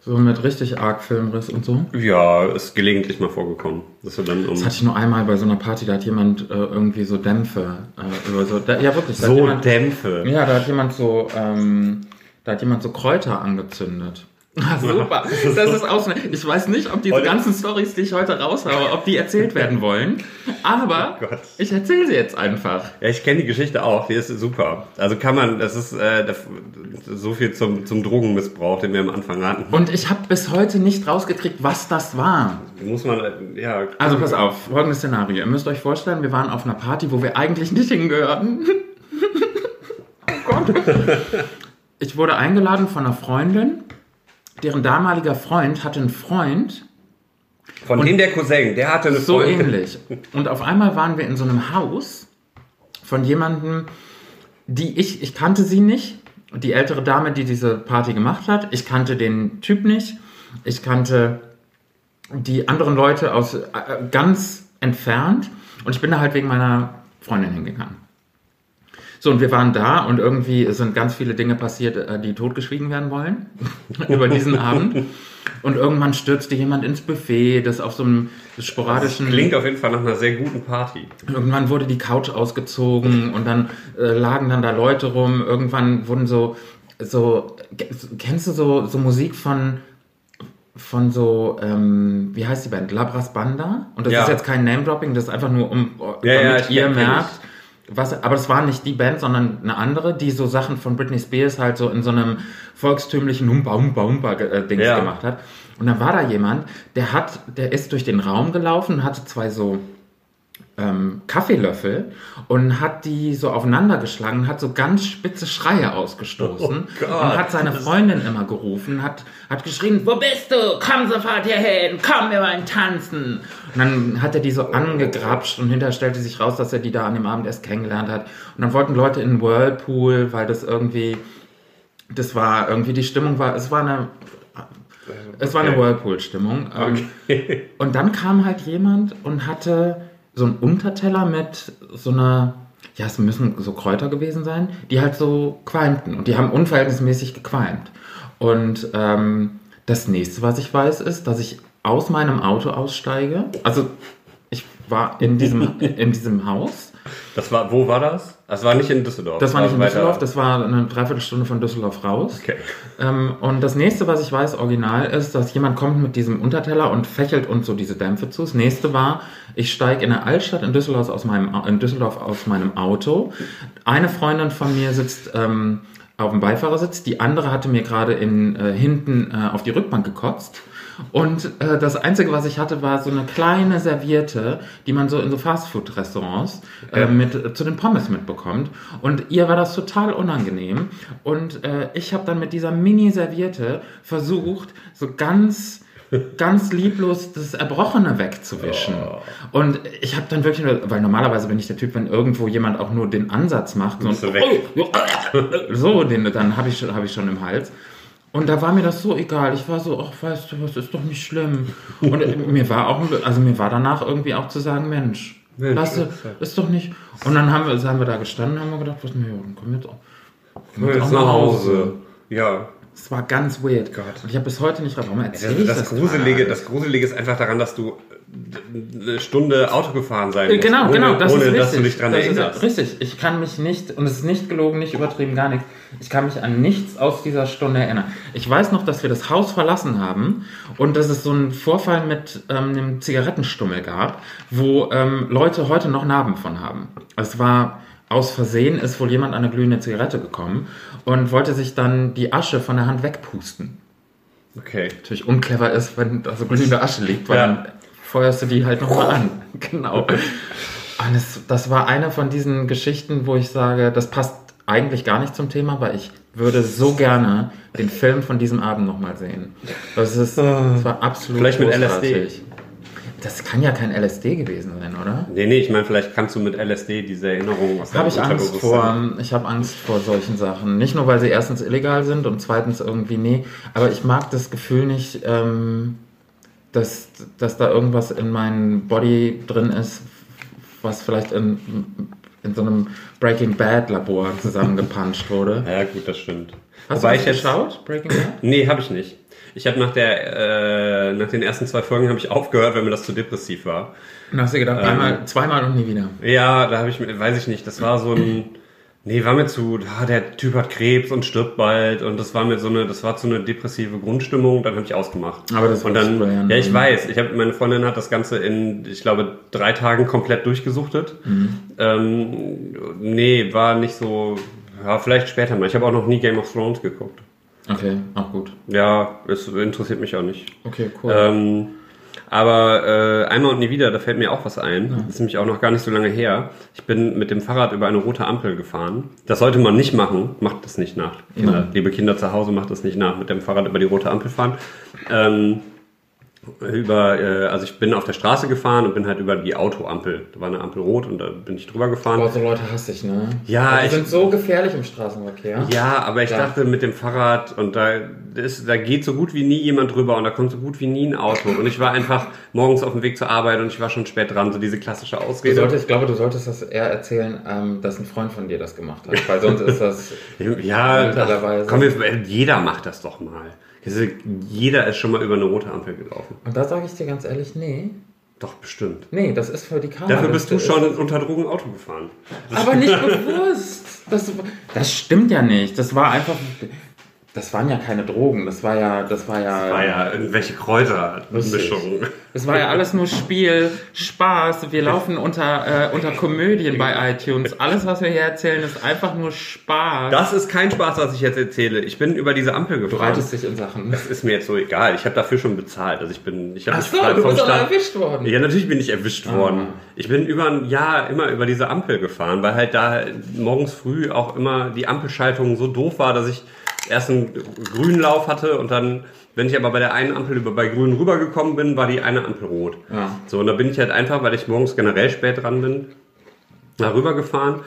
So mit richtig arg Filmriss und so? Ja, ist gelegentlich mal vorgekommen. Dass wir dann um Das hatte ich nur einmal bei so einer Party, da hat jemand äh, irgendwie so Dämpfe äh, über so. Da, ja, wirklich. Da so jemand, Dämpfe. ja, da hat jemand so, ähm, da hat jemand so Kräuter angezündet. Ah, super. Das ist auch Ich weiß nicht, ob diese Heute- ganzen Stories, die ich heute raushaue, ob die erzählt werden wollen. Aber Oh ich erzähle sie jetzt einfach. Ja, ich kenne die Geschichte auch, die ist super. Also kann man, das ist äh, so viel zum, zum Drogenmissbrauch, den wir am Anfang hatten. Und ich habe bis heute nicht rausgekriegt, was das war. Muss man, ja. Also pass auf, folgendes Szenario. Ihr müsst euch vorstellen, wir waren auf einer Party, wo wir eigentlich nicht hingehörten. oh Gott. Ich wurde eingeladen von einer Freundin, deren damaliger Freund hatte einen Freund, Von dem der Cousin, der hatte eine so Freundin. ähnlich. Und auf einmal waren wir in so einem Haus von jemandem, die ich, ich kannte sie nicht. Die ältere Dame, die diese Party gemacht hat. Ich kannte den Typ nicht. Ich kannte die anderen Leute aus äh, ganz entfernt. Und ich bin da halt wegen meiner Freundin hingegangen. So, und wir waren da und irgendwie sind ganz viele Dinge passiert, äh, die totgeschwiegen werden wollen über diesen Abend. Und irgendwann stürzte jemand ins Buffet, das auf so einem sporadischen. Klingt auf jeden Fall nach einer sehr guten Party. Irgendwann wurde die Couch ausgezogen und dann äh, lagen dann da Leute rum. Irgendwann wurden so, so, kennst du so, so Musik von, von so, ähm, wie heißt die Band? Labras Banda? Und das Ja. ist jetzt kein Name-Dropping, das ist einfach nur, um, Ja, ja, damit ich ihr merkt, was, aber das war nicht die Band, sondern eine andere, die so Sachen von Britney Spears halt so in so einem volkstümlichen Humpa Humpa äh, Dings Ja. gemacht hat. Und dann war da jemand, der hat, der ist durch den Raum gelaufen und hatte zwei so ähm, Kaffeelöffel und hat die so aufeinander geschlagen, hat so ganz spitze Schreie ausgestoßen Oh und hat seine Freundin immer gerufen, hat, hat geschrien, wo bist du? Komm sofort hierhin, komm, wir wollen tanzen. Und dann hat er die so angegrapscht und hinterher stellte sich raus, dass er die da an dem Abend erst kennengelernt hat. Und dann wollten Leute in den Whirlpool, weil das irgendwie, das war irgendwie, die Stimmung war, es war eine, es war eine. Whirlpool-Stimmung. Ähm, Okay. und dann kam halt jemand und hatte so einen Unterteller mit so einer, ja, es müssen so Kräuter gewesen sein, die halt so qualmten. Und die haben unverhältnismäßig gequalmt. Und ähm, das nächste, was ich weiß, ist, dass ich aus meinem Auto aussteige. Also, ich war in diesem, in diesem Haus. Das war, wo war das? Das war nicht in Düsseldorf. Das war nicht in weiter- Düsseldorf, das war eine Dreiviertelstunde von Düsseldorf raus. Okay. Ähm, und das nächste, was ich weiß, original ist, dass jemand kommt mit diesem Unterteller und fächelt uns so diese Dämpfe zu. Das nächste war, ich steige in der Altstadt in Düsseldorf aus meinem, in Düsseldorf aus meinem Auto. Eine Freundin von mir sitzt ähm, auf dem Beifahrersitz, die andere hatte mir gerade in, äh, hinten äh, auf die Rückbank gekotzt. Und äh, das Einzige, was ich hatte, war so eine kleine Serviette, die man so in so Fastfood-Restaurants äh, mit äh, zu den Pommes mitbekommt. Und ihr war das total unangenehm. Und äh, ich habe dann mit dieser Mini-Serviette versucht, so ganz ganz lieblos das Erbrochene wegzuwischen. Und ich habe dann wirklich nur, weil normalerweise bin ich der Typ, wenn irgendwo jemand auch nur den Ansatz macht, so, Bist du weg. so den, dann habe ich, schon- hab ich schon im Hals. Und da war mir das so egal. Ich war so, ach, weißt du, was ist doch nicht schlimm. Und äh, mir war auch, also mir war danach irgendwie auch zu sagen, Mensch, Mensch, lasse, ist doch nicht. Und dann haben wir, haben wir da gestanden und haben wir gedacht, was, nee, dann kommen wir jetzt auch. wir Jetzt nach Hause. Ja. Es war ganz weird. Gott. Und ich habe bis heute nicht warum erzähle Das, ich das, das Gruselige, das Gruselige ist einfach daran, dass du eine Stunde Auto gefahren sein Äh, musst. Genau, ohne, genau, das ohne ist richtig. dass du dich dran das erinnerst. Richtig, ich kann mich nicht, und es ist nicht gelogen, nicht übertrieben, gar nichts, ich kann mich an nichts aus dieser Stunde erinnern. Ich weiß noch, dass wir das Haus verlassen haben und dass es so einen Vorfall mit ähm, einem Zigarettenstummel gab, wo ähm, Leute heute noch Narben von haben. Es war aus Versehen, ist wohl jemand an eine glühende Zigarette gekommen und wollte sich dann die Asche von der Hand wegpusten. Okay. Natürlich unclever ist, wenn da so glühende Asche liegt, weil Ja. dann feuerst du die halt nochmal an. Genau. Und das, das war eine von diesen Geschichten, wo ich sage, das passt eigentlich gar nicht zum Thema, aber ich würde so gerne den Film von diesem Abend nochmal sehen. Das, ist, das war absolut Vielleicht mit großartig. Das kann ja kein LSD gewesen sein, oder? Nee, nee, ich meine, vielleicht kannst du mit LSD diese Erinnerungen aus deinem Habe ich Angst vor. Ich habe Angst vor solchen Sachen. Nicht nur, weil sie erstens illegal sind und zweitens irgendwie nee. Aber ich mag das Gefühl nicht, ähm, dass, dass da irgendwas in meinem Body drin ist, was vielleicht in, in so einem Breaking Bad Labor zusammengepanscht wurde. Ja, gut, das stimmt. Hast Wobei du das geschaut? Breaking Bad? Nee, habe ich nicht. Ich habe nach der, äh, nach den ersten zwei Folgen habe ich aufgehört, weil mir das zu depressiv war. Und hast du gedacht, Ähm. einmal, zweimal und nie wieder. Ja, da habe ich, mir- weiß ich nicht, das war so ein, nee, war mir zu, ah, der Typ hat Krebs und stirbt bald und das war mir so eine, das war so eine depressive Grundstimmung, dann habe ich ausgemacht. Aber das und war dann, super, ja. ja, ich weiß, ich habe, meine Freundin hat das Ganze in, ich glaube, drei Tagen komplett durchgesuchtet. Mhm. Ähm, nee, war nicht so, ja, vielleicht später mal. Ich habe auch noch nie Game of Thrones geguckt. Okay, auch gut. Ja, es interessiert mich auch nicht. Okay, cool. Ähm, aber äh, einmal und nie wieder, da fällt mir auch was ein. Das ist nämlich auch noch gar nicht so lange her. Ich bin mit dem Fahrrad über eine rote Ampel gefahren. Das sollte man nicht machen. Macht das nicht nach. Kinder, liebe Kinder zu Hause, macht das nicht nach. Mit dem Fahrrad über die rote Ampel fahren. Ähm, über, äh, also ich bin auf der Straße gefahren und bin halt über die Autoampel. Da war eine Ampel rot und da bin ich drüber gefahren. Boah, so Leute hasse ich, ne? Ja, Die ich- sind so gefährlich im Straßenverkehr. Ja, aber ich Ja. dachte mit dem Fahrrad und da ist, da geht so gut wie nie jemand drüber und da kommt so gut wie nie ein Auto. Und ich war einfach morgens auf dem Weg zur Arbeit und ich war schon spät dran, so diese klassische Du Ausrede. solltest, ich glaube, du solltest das eher erzählen, ähm, dass ein Freund von dir das gemacht hat. Weil sonst ist das. Ja, Mittlerweile. komm, jeder macht das doch mal. Jeder ist schon mal über eine rote Ampel gelaufen. Und da sage ich dir ganz ehrlich, nee. Doch, bestimmt. Nee, das ist für die Kamera. Dafür bist du schon unter Drogen Auto gefahren. Aber nicht bewusst. Das, das stimmt ja nicht. Das war einfach. Das waren ja keine Drogen. Das war ja. Das war ja. War ja irgendwelche Kräutermischungen. Es war ja alles nur Spiel, Spaß. Wir laufen unter, äh, unter Komödien bei iTunes. Alles, was wir hier erzählen, ist einfach nur Spaß. Das ist kein Spaß, was ich jetzt erzähle. Ich bin über diese Ampel du gefahren. reitest dich in Sachen. Das ist mir jetzt so egal. Ich habe dafür schon bezahlt. Also ich bin, ich habe Ach so, du bist aber erwischt worden. Ja, natürlich bin ich erwischt worden. Ah. Ich bin über ein Jahr immer über diese Ampel gefahren, weil halt da morgens früh auch immer die Ampelschaltung so doof war, dass ich erst einen grünen Lauf hatte und dann, wenn ich aber bei der einen Ampel über bei grün rübergekommen bin, war die eine Ampel rot. Ja. So, und da bin ich halt einfach, weil ich morgens generell spät dran bin, da rübergefahren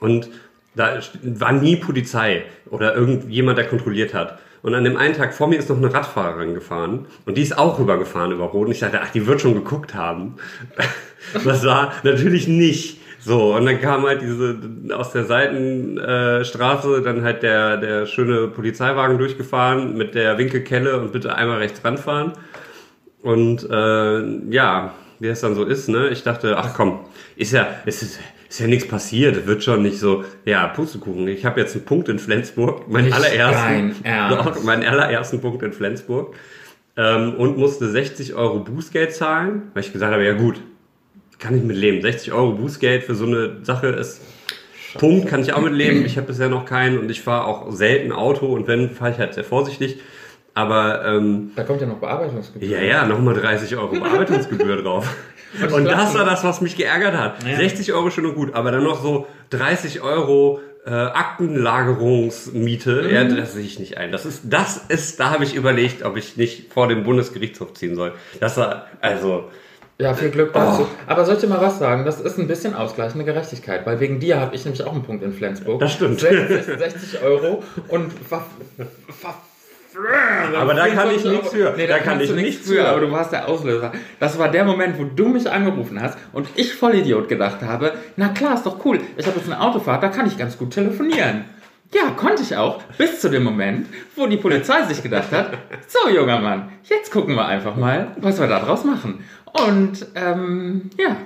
und da war nie Polizei oder irgendjemand, der kontrolliert hat. Und an dem einen Tag vor mir ist noch eine Radfahrerin gefahren und die ist auch rübergefahren über Rot. Und ich dachte, ach, die wird schon geguckt haben. Das war natürlich nicht. So, und dann kam halt diese, aus der Seitenstraße dann halt der, der schöne Polizeiwagen durchgefahren mit der Winkelkelle und bitte einmal rechts ranfahren. Und äh, ja, wie das dann so ist, ne? Ich dachte, ach komm, ist ja, ist, ist, ist ja nichts passiert, wird schon nicht so, ja, Pustekuchen. Ich habe jetzt einen Punkt in Flensburg, meinen Nicht allerersten, doch, meinen allerersten Punkt in Flensburg ähm, und musste 60 Euro Bußgeld zahlen, weil ich gesagt habe, ja gut, kann ich mit leben. 60 Euro Bußgeld für so eine Sache ist Punkt, kann ich auch mit leben. Ich habe bisher noch keinen und ich fahre auch selten Auto und wenn, fahre ich halt sehr vorsichtig. Aber ähm, Da kommt ja noch Bearbeitungsgebühr. ja, ja, nochmal 30 Euro Bearbeitungsgebühr drauf. Und das war das, was mich geärgert hat. Ja. 60 Euro schön und gut, aber dann noch so 30 Euro äh, Aktenlagerungsmiete, ja, Mhm. das sehe ich nicht ein. Das ist, das ist, da habe ich überlegt, ob ich nicht vor den Bundesgerichtshof ziehen soll. Das war, also, Ja, viel Glück dazu. Aber soll ich dir mal was sagen? Das ist ein bisschen ausgleichende Gerechtigkeit, weil wegen dir habe ich nämlich auch einen Punkt in Flensburg. Das stimmt. 60, 60 Euro und Aber da kann ich 24 nichts für. Nee, Da da, kann ich nichts für. aber du warst der Auslöser. Das war der Moment, wo du mich angerufen hast und ich Vollidiot gedacht habe, na klar, ist doch cool. Ich habe jetzt eine Autofahrt, da kann ich ganz gut telefonieren. Ja, konnte ich auch, bis zu dem Moment, wo die Polizei sich gedacht hat, so junger Mann, jetzt gucken wir einfach mal, was wir da draus machen. Und ähm, ja,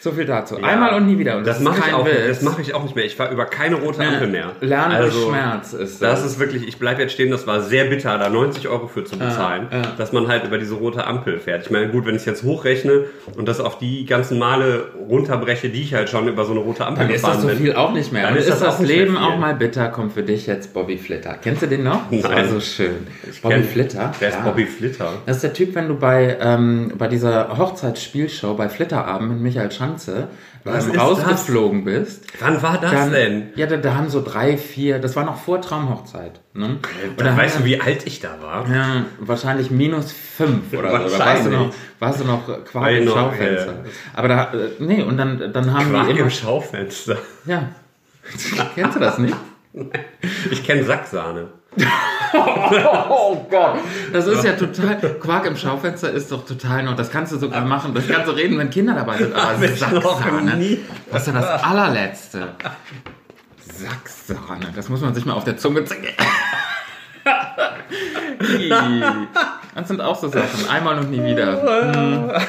so viel dazu. Ja. Einmal und nie wieder. Und das ist mache ich auch, Witz. das mache ich auch nicht mehr. Ich fahre über keine rote Ampel mehr. Lernen Also, durch Schmerz ist Das ist wirklich, ich bleibe jetzt stehen, das war sehr bitter, da 90 Euro für zu bezahlen, ja. dass man halt über diese rote Ampel fährt. Ich meine, gut, wenn ich jetzt hochrechne und das auf die ganzen Male runterbreche, die ich halt schon über so eine rote Ampel Dann ist das gefahren so bin. viel auch nicht mehr. Dann Dann ist das das, mehr Leben auch mal bitter, kommt für dich jetzt Bobby Flitter. Kennst du den noch? Das war Nein. so schön. Ich Bobby kenn- Flitter? Wer ist Ja. Bobby Flitter? Das ist der Typ, wenn du bei, ähm, bei dieser Hochzeitsspielshow bei Flitterabend mit Michael Schanze Was ähm, ist rausgeflogen bist. Wann war das Dann, denn? Ja, da, da haben so drei, vier, das war noch vor Traumhochzeit. Ne? Und Da dann weißt du, wie alt ich da war? Ja, wahrscheinlich minus fünf oder so. Da warst du noch, warst du noch Quark Weil im noch, Schaufenster. ja. Aber da, äh, nee, und dann, dann haben Quark die immer, im Schaufenster. ja. Kennst du das nicht? Ich kenne Sacksahne. Oh Gott. Das ist ja total, Quark im Schaufenster ist doch total noch, das kannst du sogar machen, das kannst du reden, wenn Kinder dabei sind. Aber noch Sacksahne, das ist ja das allerletzte. Sacksahne, das muss man sich mal auf der Zunge zergehen. Das sind auch so Sachen, einmal und nie wieder.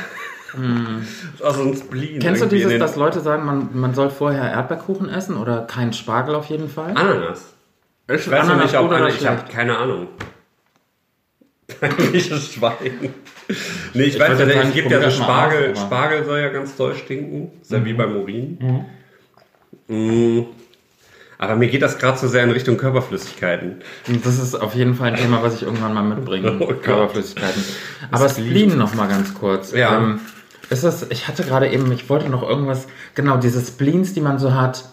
Also ein Spleen. Kennst du dieses, dass Leute sagen, man, man soll vorher Erdbeerkuchen essen oder keinen Spargel auf jeden Fall? Ananas. Ich weiß noch nicht, ob Ananas, ich habe keine Ahnung. Peinliches Schwein. Nee, ich, weiß wollte ja, sagen, es ich gibt ja so Spargel. aber- Spargel soll ja ganz doll stinken. Ist ja wie bei Morin. Mm. Aber mir geht das gerade so sehr in Richtung Körperflüssigkeiten. Das ist auf jeden Fall ein Thema, was ich irgendwann mal mitbringe. Oh. Körperflüssigkeiten. Aber Spleen noch mal ganz kurz. Ja. Ähm, ist das, ich hatte gerade eben, ich wollte noch irgendwas, genau, diese Spleens, die man so hat.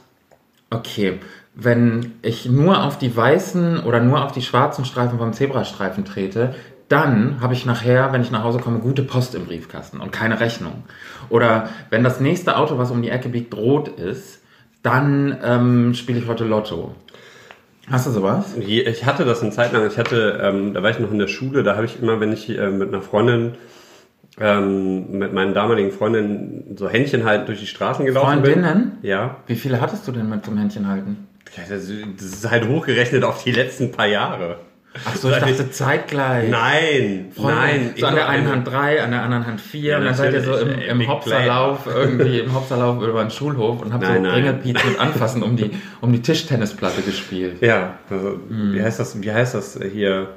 Okay, wenn ich nur auf die weißen oder nur auf die schwarzen Streifen vom Zebrastreifen trete, dann habe ich nachher, wenn ich nach Hause komme, gute Post im Briefkasten und keine Rechnung. Oder wenn das nächste Auto, was um die Ecke biegt, rot ist, dann ähm, spiele ich heute Lotto. Hast du sowas? Ich hatte das eine Zeit lang. Ich hatte, ähm, da war ich noch in der Schule. Da habe ich immer, wenn ich äh, mit einer Freundin, ähm, mit meinen damaligen Freundinnen so Händchen halt durch die Straßen gelaufen Freundinnen? bin. Ja. Wie viele hattest du denn mit zum Händchen halten? Das ist halt hochgerechnet auf die letzten paar Jahre. Ach so, ich dachte zeitgleich. Nein, Freunde, nein. So an der einen eine. Hand drei, an der anderen Hand vier Ja, und dann seid ihr so im, im Hopserlauf irgendwie im Hopserlauf über den Schulhof und habt Nein, so nein. Ringelpiez mit Anfassen um die, um die Tischtennisplatte gespielt. Ja, also, Hm. wie heißt das, wie heißt das hier?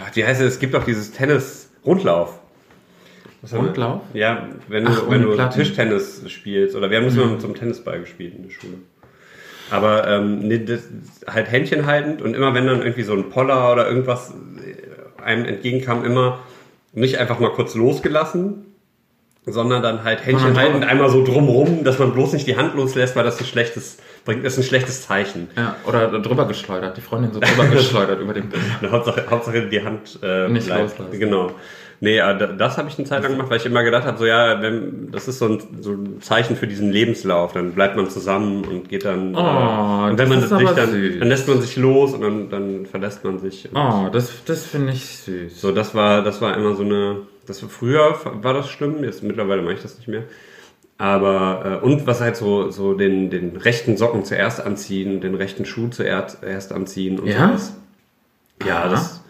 Ach, Wie heißt es? Es gibt auch dieses Tennis-Rundlauf. Rundlauf? Ja, wenn du, Ach, wenn du Platten. Tischtennis spielst. Oder wir haben das mal mit so einem Tennisball gespielt in der Schule. Aber ähm, nee, das, halt Händchen haltend und immer wenn dann irgendwie so ein Poller oder irgendwas äh, einem entgegenkam, immer nicht einfach mal kurz losgelassen, sondern dann halt Händchen Sondern haltend drüber. einmal so drumrum, dass man bloß nicht die Hand loslässt, weil das ein schlechtes, bringt das ist ein schlechtes Zeichen. Ja, oder drüber geschleudert, die Freundin so drüber geschleudert über den Bild. Hauptsache, Hauptsache die Hand äh, Nicht bleibt. loslassen. Genau. Nee, äh, da- das habe ich eine Zeit lang gemacht, weil ich immer gedacht habe, so ja, wenn, das ist so ein, so ein Zeichen für diesen Lebenslauf. Dann bleibt man zusammen und geht dann. Oh, äh, und wenn das man ist sich aber dann, süß. dann lässt man sich los und dann, dann verlässt man sich. Oh, das, das finde ich süß. So, das war, das war immer so eine. Das war früher war das schlimm, jetzt mittlerweile mache ich das nicht mehr. Aber äh, und was halt so so den den rechten Socken zuerst anziehen, den rechten Schuh zuerst erst anziehen und Ja? sowas. Ja, Aha. das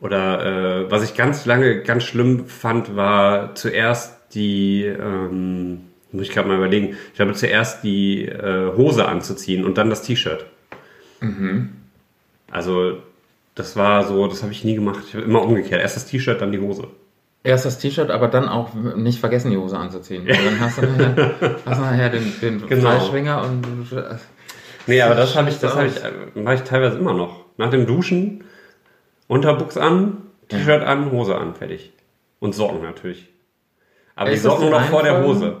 oder äh, was ich ganz lange ganz schlimm fand, war zuerst die, ähm, muss ich gerade mal überlegen, ich glaube zuerst die äh, Hose anzuziehen und dann das T-Shirt. Also das war so, das habe ich nie gemacht. Ich habe immer umgekehrt. Erst das T-Shirt, dann die Hose. Erst das T-Shirt, aber dann auch nicht vergessen, die Hose anzuziehen. Weil dann hast du nachher, hast du nachher den, den Genau. Freischwinger und äh, Nee, aber das habe ich, das habe aus. ich, äh, mache ich teilweise immer noch. Nach dem Duschen, Unterbuchs an, T-Shirt an, Hose an, fertig. Und Socken natürlich. Aber Ist die Socken noch vor der? Hose.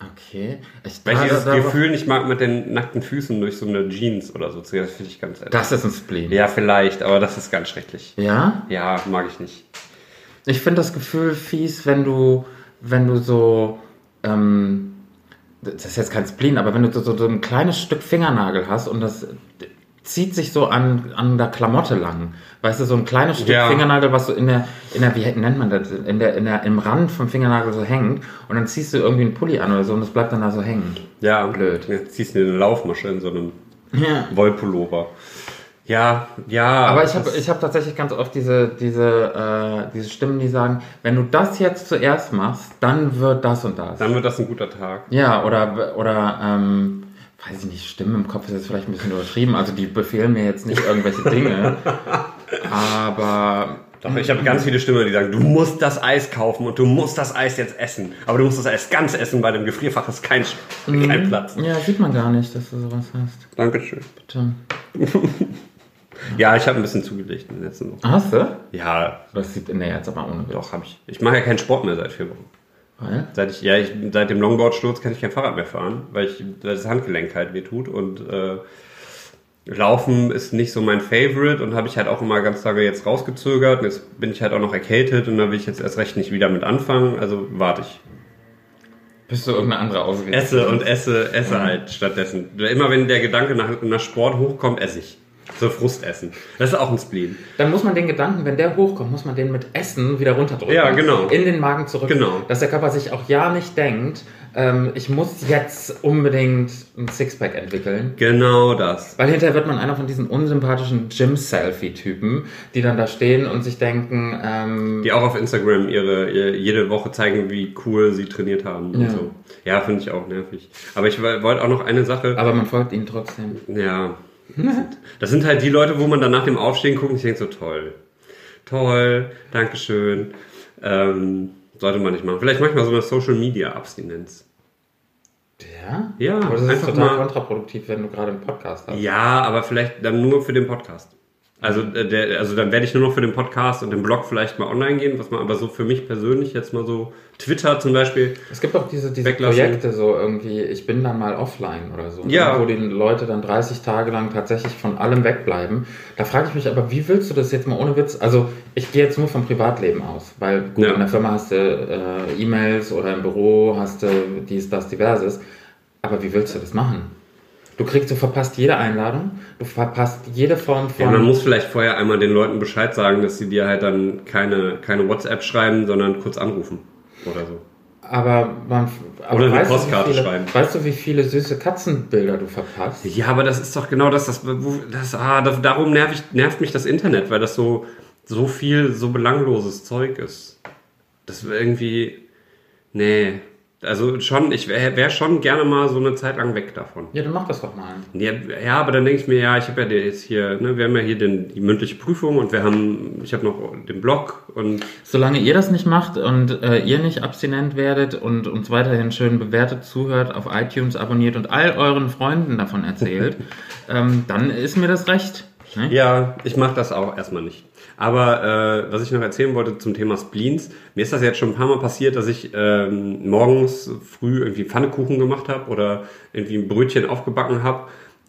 okay. Ich, Weil ich dieses Gefühl nicht mag mit den nackten Füßen durch so eine Jeans oder so. zu gehen. Das finde ich ganz Das ist ein Spleen. Ja, vielleicht, aber das ist ganz schrecklich. Ja? Ja, mag ich nicht. Ich finde das Gefühl fies, wenn du, wenn du so, ähm, das ist jetzt kein Spleen, aber wenn du so, so ein kleines Stück Fingernagel hast und das zieht sich so an, an der Klamotte lang. Weißt du, so ein kleines Stück Ja. Fingernagel, was so in der, in der, wie nennt man das, in der, in der, im Rand vom Fingernagel so hängt und dann ziehst du irgendwie einen Pulli an oder so und das bleibt dann da so hängen. Ja, Blöd. Jetzt ziehst du dir eine Laufmasche in so einem Ja. Wollpullover. Ja, ja. Aber ich habe ich hab tatsächlich ganz oft diese, diese, äh, diese Stimmen, die sagen, wenn du das jetzt zuerst machst, dann wird das und das. Dann wird das ein guter Tag. Ja, oder, oder ähm, weiß ich nicht, Stimmen im Kopf ist jetzt vielleicht ein bisschen übertrieben. Also die befehlen mir jetzt nicht irgendwelche Dinge. aber Doch, ich habe ganz viele Stimmen, die sagen, du musst das Eis kaufen und du musst das Eis jetzt essen. Aber du musst das Eis ganz essen, weil im Gefrierfach ist kein, kein Platz. ja, sieht man gar nicht, dass du sowas hast. Dankeschön. Bitte. Ja, ich habe ein bisschen zugelegt in den letzten Wochen. Hast du? Ja, Das sieht nee, jetzt aber ohne doch, habe ich. Ich mache ja keinen Sport mehr seit vier Wochen. Weil? Seit ich, ja, ich, seit dem Longboard-Sturz kann ich kein Fahrrad mehr fahren, weil ich weil das Handgelenk halt wehtut und äh, Laufen ist nicht so mein Favorite und habe ich halt auch immer ganz lange jetzt rausgezögert und jetzt bin ich halt auch noch erkältet und da will ich jetzt erst recht nicht wieder mit anfangen, also warte ich. Bist du irgendeine andere Ausrede? Esse und esse, esse halt stattdessen. Immer wenn der Gedanke nach, nach Sport hochkommt, esse ich. So Frustessen. Das ist auch ein Spleen. Dann muss man den Gedanken, wenn der hochkommt, muss man den mit Essen wieder runterdrücken. Ja, genau. In den Magen zurück. Genau. Dass der Körper sich auch ja nicht denkt, ähm, ich muss jetzt unbedingt ein Sixpack entwickeln. Genau das. Weil hinterher wird man einer von diesen unsympathischen Gym-Selfie-Typen, die dann da stehen und sich denken, ähm, Die auch auf Instagram ihre, ihr, jede Woche zeigen, wie cool sie trainiert haben und Ja. so. Ja, finde ich auch nervig. Aber ich woll- wollte auch noch eine Sache. aber man folgt ihnen trotzdem. Ja. Das sind halt die Leute, wo man dann nach dem Aufstehen guckt und sich denkt so, toll. Toll, Dankeschön. Ähm, sollte man nicht machen. Vielleicht manchmal so eine Social Media Abstinenz. Ja? Ja, Aber das ist total mal- kontraproduktiv, wenn du gerade einen Podcast hast. Ja, aber vielleicht dann nur für den Podcast. Also, äh, der, also dann werde ich nur noch für den Podcast und den Blog vielleicht mal online gehen, was man aber so für mich persönlich jetzt mal so Twitter zum Beispiel. Es gibt auch diese, diese Weglassen. Projekte, so irgendwie, ich bin dann mal offline oder so. ne? Ja. Wo die Leute dann 30 Tage lang tatsächlich von allem wegbleiben. Da frage ich mich aber, wie willst du das jetzt mal ohne Witz? Also, ich gehe jetzt nur vom Privatleben aus, weil gut, Ja. in der Firma hast du äh, E-Mails oder im Büro hast du dies, das, diverses. Aber wie willst du das machen? Du kriegst, du verpasst jede Einladung, du verpasst jede Form von. Ja, man muss vielleicht vorher einmal den Leuten Bescheid sagen, dass sie dir halt dann keine, keine WhatsApp schreiben, sondern kurz anrufen oder so. aber man, aber Oder eine Postkarte viele, schreiben. Weißt du, wie viele süße Katzenbilder du verpasst? Ja, aber das ist doch genau das, das, das ah, darum nerv ich, nervt mich das Internet, weil das so, so viel, so belangloses Zeug ist. Das irgendwie, nee. Also schon, ich wäre wär schon gerne mal so eine Zeit lang weg davon. Ja, dann mach das doch mal. Ja, ja aber dann denke ich mir, ja, ich habe ja jetzt hier, ne, wir haben ja hier den, die mündliche Prüfung und wir haben, ich habe noch den Blog und Solange ihr das nicht macht und äh, ihr nicht abstinent werdet und uns weiterhin schön bewertet, zuhört, auf iTunes abonniert und all euren Freunden davon erzählt, ähm, dann ist mir das recht. Ne? Ja, ich mache das auch erstmal nicht. Aber äh, was ich noch erzählen wollte zum Thema Spleens, mir ist das jetzt schon ein paar Mal passiert, dass ich ähm, morgens früh irgendwie Pfannekuchen gemacht habe oder irgendwie ein Brötchen aufgebacken habe.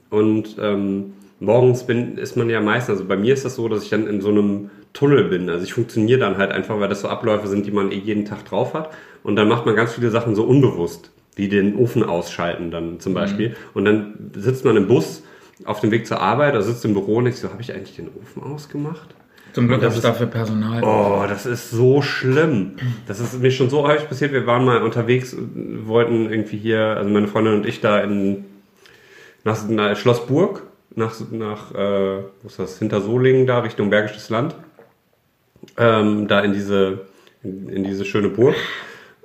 Und ähm, morgens bin, ist man ja meistens, also bei mir ist das so, dass ich dann in so einem Tunnel bin. Also ich funktioniere dann halt einfach, weil das so Abläufe sind, die man eh jeden Tag drauf hat. Und dann macht man ganz viele Sachen so unbewusst, wie den Ofen ausschalten dann zum Beispiel. Und dann sitzt man im Bus auf dem Weg zur Arbeit, oder sitzt im Büro und ich so, habe ich eigentlich den Ofen ausgemacht? Zum Glück habe ich ist- dafür Personal. Oh, das ist so schlimm. Das ist mir schon so häufig passiert. Wir waren mal unterwegs, und wollten irgendwie hier, also meine Freundin und ich da in nach, nach Schlossburg, nach, nach äh, wo ist das, hinter Solingen da, Richtung Bergisches Land. Ähm, da in diese, in, in diese schöne Burg.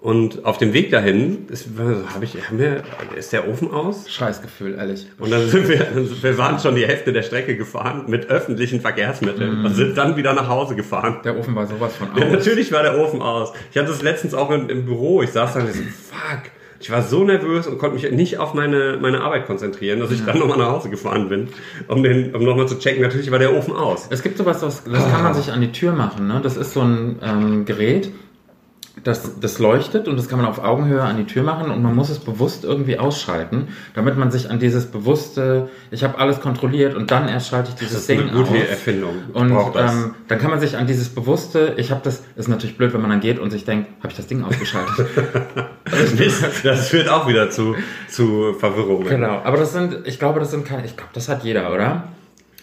Und auf dem Weg dahin ist, hab ich, haben wir, ist der Ofen aus. Scheißgefühl, ehrlich. Und dann sind wir, wir waren schon die Hälfte der Strecke gefahren mit öffentlichen Verkehrsmitteln und sind dann wieder nach Hause gefahren. Der Ofen war sowas von Ja, aus. natürlich war der Ofen aus. Ich hatte es letztens auch im, im Büro. Ich saß da und so, fuck. Ich war so nervös und konnte mich nicht auf meine, meine Arbeit konzentrieren, dass ich dann nochmal nach Hause gefahren bin, um, den, um nochmal zu checken. Natürlich war der Ofen aus. Es gibt sowas, das, das kann man sich an die Tür machen. Ne? Das ist so ein ähm, Gerät, das, das leuchtet und das kann man auf Augenhöhe an die Tür machen und man muss es bewusst irgendwie ausschalten, damit man sich an dieses bewusste, ich habe alles kontrolliert und dann erst schalte ich dieses Das ist Ding eine gute aus. Erfindung. Und ähm, dann kann man sich an dieses bewusste, ich habe das, ist natürlich blöd, wenn man dann geht und sich denkt, habe ich das Ding ausgeschaltet? Das führt auch wieder zu, zu Verwirrung. Genau, aber das sind, ich glaube, das sind keine, ich glaube, das hat jeder, oder?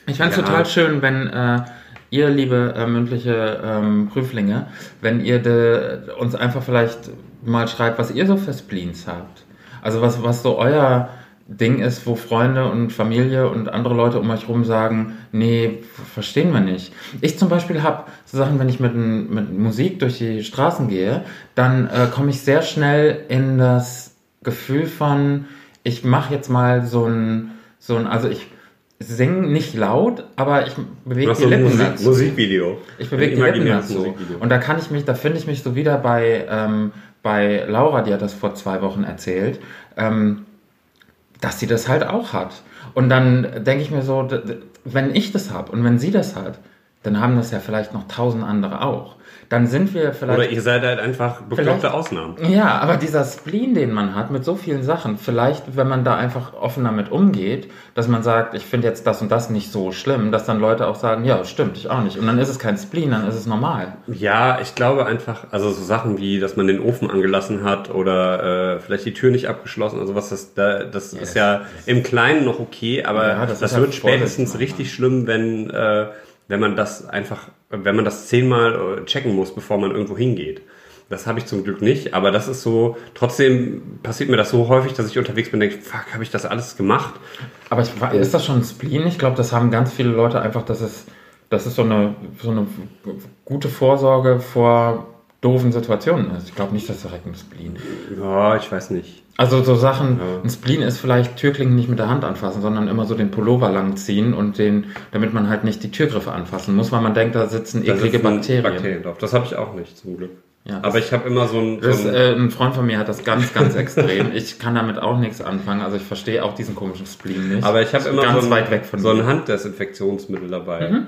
Ich fände es Ja. total schön, wenn äh, ihr, liebe äh, mündliche ähm, Prüflinge, wenn ihr de, uns einfach vielleicht mal schreibt, was ihr so für Spleens habt. Also was, was so euer Ding ist, wo Freunde und Familie und andere Leute um euch rum sagen, nee, verstehen wir nicht. Ich zum Beispiel habe so Sachen, wenn ich mit, mit Musik durch die Straßen gehe, dann äh, komme ich sehr schnell in das Gefühl von, ich mache jetzt mal so ein, so ein, also ich singe nicht laut, aber ich bewege die Lippen Musik, dazu. Musikvideo. Ich bewege die Lippen dazu. Musikvideo. Und da kann ich mich, da finde ich mich so wieder bei, ähm, bei Laura, die hat das vor zwei Wochen erzählt, ähm, dass sie das halt auch hat. Und dann denke ich mir so, wenn ich das habe und wenn sie das hat, dann haben das ja vielleicht noch tausend andere auch. Dann sind wir vielleicht. Oder ihr seid halt einfach bekloppte Ausnahmen. Ja, aber dieser Spleen, den man hat mit so vielen Sachen, vielleicht, wenn man da einfach offen damit umgeht, dass man sagt, ich finde jetzt das und das nicht so schlimm, dass dann Leute auch sagen, ja, stimmt, ich auch nicht. Und dann ist es kein Spleen, dann ist es normal. Ja, ich glaube einfach, also so Sachen wie, dass man den Ofen angelassen hat oder äh, vielleicht die Tür nicht abgeschlossen, also was das, da, das ist ja im Kleinen noch okay, aber Ja, das, das wird spätestens Vorsicht richtig schlimm, wenn, äh, wenn man das einfach, wenn man das zehnmal äh, checken muss, bevor man irgendwo hingeht. Das habe ich zum Glück nicht, aber das ist so, trotzdem passiert mir das so häufig, dass ich unterwegs bin und denke, fuck, habe ich das alles gemacht? Aber ich, ist das schon ein Spleen? Ich glaube, das haben ganz viele Leute einfach, dass es, das ist so eine, so eine gute Vorsorge vor doofen Situationen ist. Ich glaube nicht, dass direkt ein Spleen. Ja, ich weiß nicht. Also so Sachen, Ja. ein Spleen ist vielleicht Türklingen nicht mit der Hand anfassen, sondern immer so den Pullover lang ziehen und den, damit man halt nicht die Türgriffe anfassen muss, weil man denkt, da sitzen Da eklige sitzen Bakterien. Bakterien drauf. Das habe ich auch nicht, zum Glück. Ja, das- aber ich habe immer so ein, so Das, ein äh, ein Freund von mir hat das ganz, ganz extrem. Ich kann damit auch nichts anfangen. Also ich verstehe auch diesen komischen Spleen nicht. Aber ich habe immer ganz so ein, weit weg von so ein. Handdesinfektionsmittel dabei.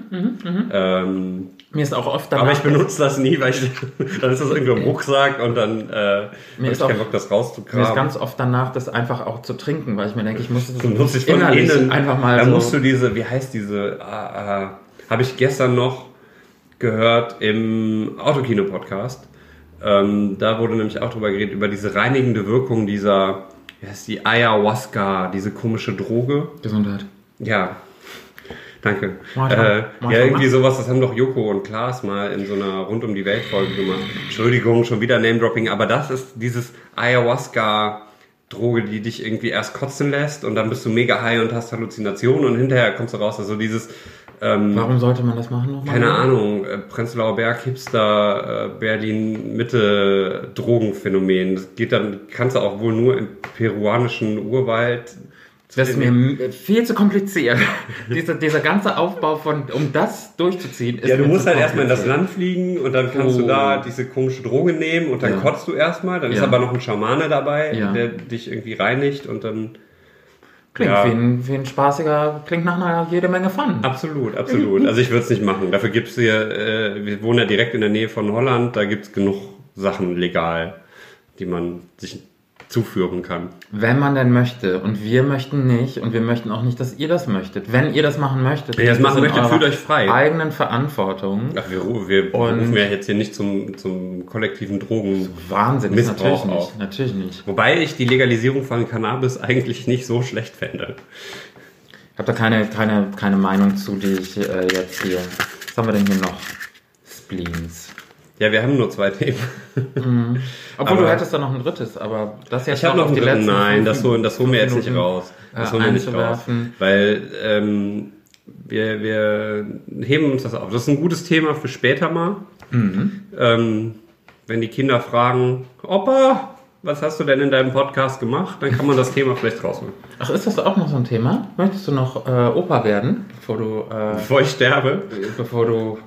ähm, Mir ist auch oft danach, aber ich benutze das nie, weil ich, dann ist das irgendwo im Rucksack und dann äh, habe ich ist auch- keinen Bock, das mir ist rauszukramen. ganz oft danach, das einfach auch zu trinken, weil ich mir denke, ich muss Du nutzt dich von innerlich innen. einfach mal Dann so. musst du diese, wie heißt diese, ah, ah, habe ich gestern noch gehört im Autokino-Podcast. Ähm, da wurde nämlich auch drüber geredet, über diese reinigende Wirkung dieser, wie heißt die, Ayahuasca, diese komische Droge. Gesundheit. Ja. Danke. Mach Äh. Mach ja, irgendwie sowas, das haben doch Joko und Klaas mal in so einer Rund um die Welt Folge gemacht. Entschuldigung, schon wieder Name-Dropping, aber das ist dieses Ayahuasca-Droge, die dich irgendwie erst kotzen lässt und dann bist du mega high und hast Halluzinationen und hinterher kommst du raus, also dieses, ähm, Warum sollte man das machen nochmal? keine Ahnung, äh, Prenzlauer Berg, Hipster, äh, Berlin, Mitte, Drogenphänomen. Das geht dann, kannst du auch wohl nur im peruanischen Urwald Das ist mir m- viel zu kompliziert. dieser, dieser ganze Aufbau von, um das durchzuziehen, ist Ja, du musst halt erstmal in das. Land fliegen und dann kannst Oh. du da diese komische Droge nehmen und dann Ja. kotzt du erstmal. Dann ist Ja. aber noch ein Schamane dabei, Ja. der dich irgendwie reinigt und dann. Klingt Ja. wie, ein, wie ein spaßiger, klingt nach einer jede Menge Fun. Absolut, absolut. Also ich würde es nicht machen. Dafür gibt's hier, äh, wir wohnen ja direkt in der Nähe von Holland, da gibt's genug Sachen legal, die man sich zuführen kann. Wenn man denn möchte. Und wir möchten nicht. Und wir möchten auch nicht, dass ihr das möchtet. Wenn ihr das machen möchtet, Wenn ihr das machen möchtet, fühlt euch frei. eigenen Verantwortung. Ach, wir, wir Und- rufen ja jetzt hier nicht zum, zum kollektiven Drogen. Wahnsinn, Missbrauch natürlich nicht. Natürlich nicht. Wobei ich die Legalisierung von Cannabis eigentlich nicht so schlecht fände. Ich habe da keine, keine, keine Meinung zu, die ich äh, jetzt hier. Was haben wir denn hier noch? Spleens. Ja, wir haben nur zwei Themen. Obwohl Aber- du hättest da noch ein drittes, aber das jetzt Ich noch auf einen die dritten. letzten Nein, das holen, das holen wir jetzt nicht raus. Das äh, holen wir nicht raus. Weil ähm, wir, wir heben uns das auf. Das ist ein gutes Thema für später mal. Mhm. Ähm, wenn die Kinder fragen, Opa, was hast du denn in deinem Podcast gemacht? Dann kann man das Thema vielleicht rausholen. Ach, ist das auch noch so ein Thema? Möchtest du noch äh, Opa werden, bevor du, äh, Bevor ich sterbe, bevor du,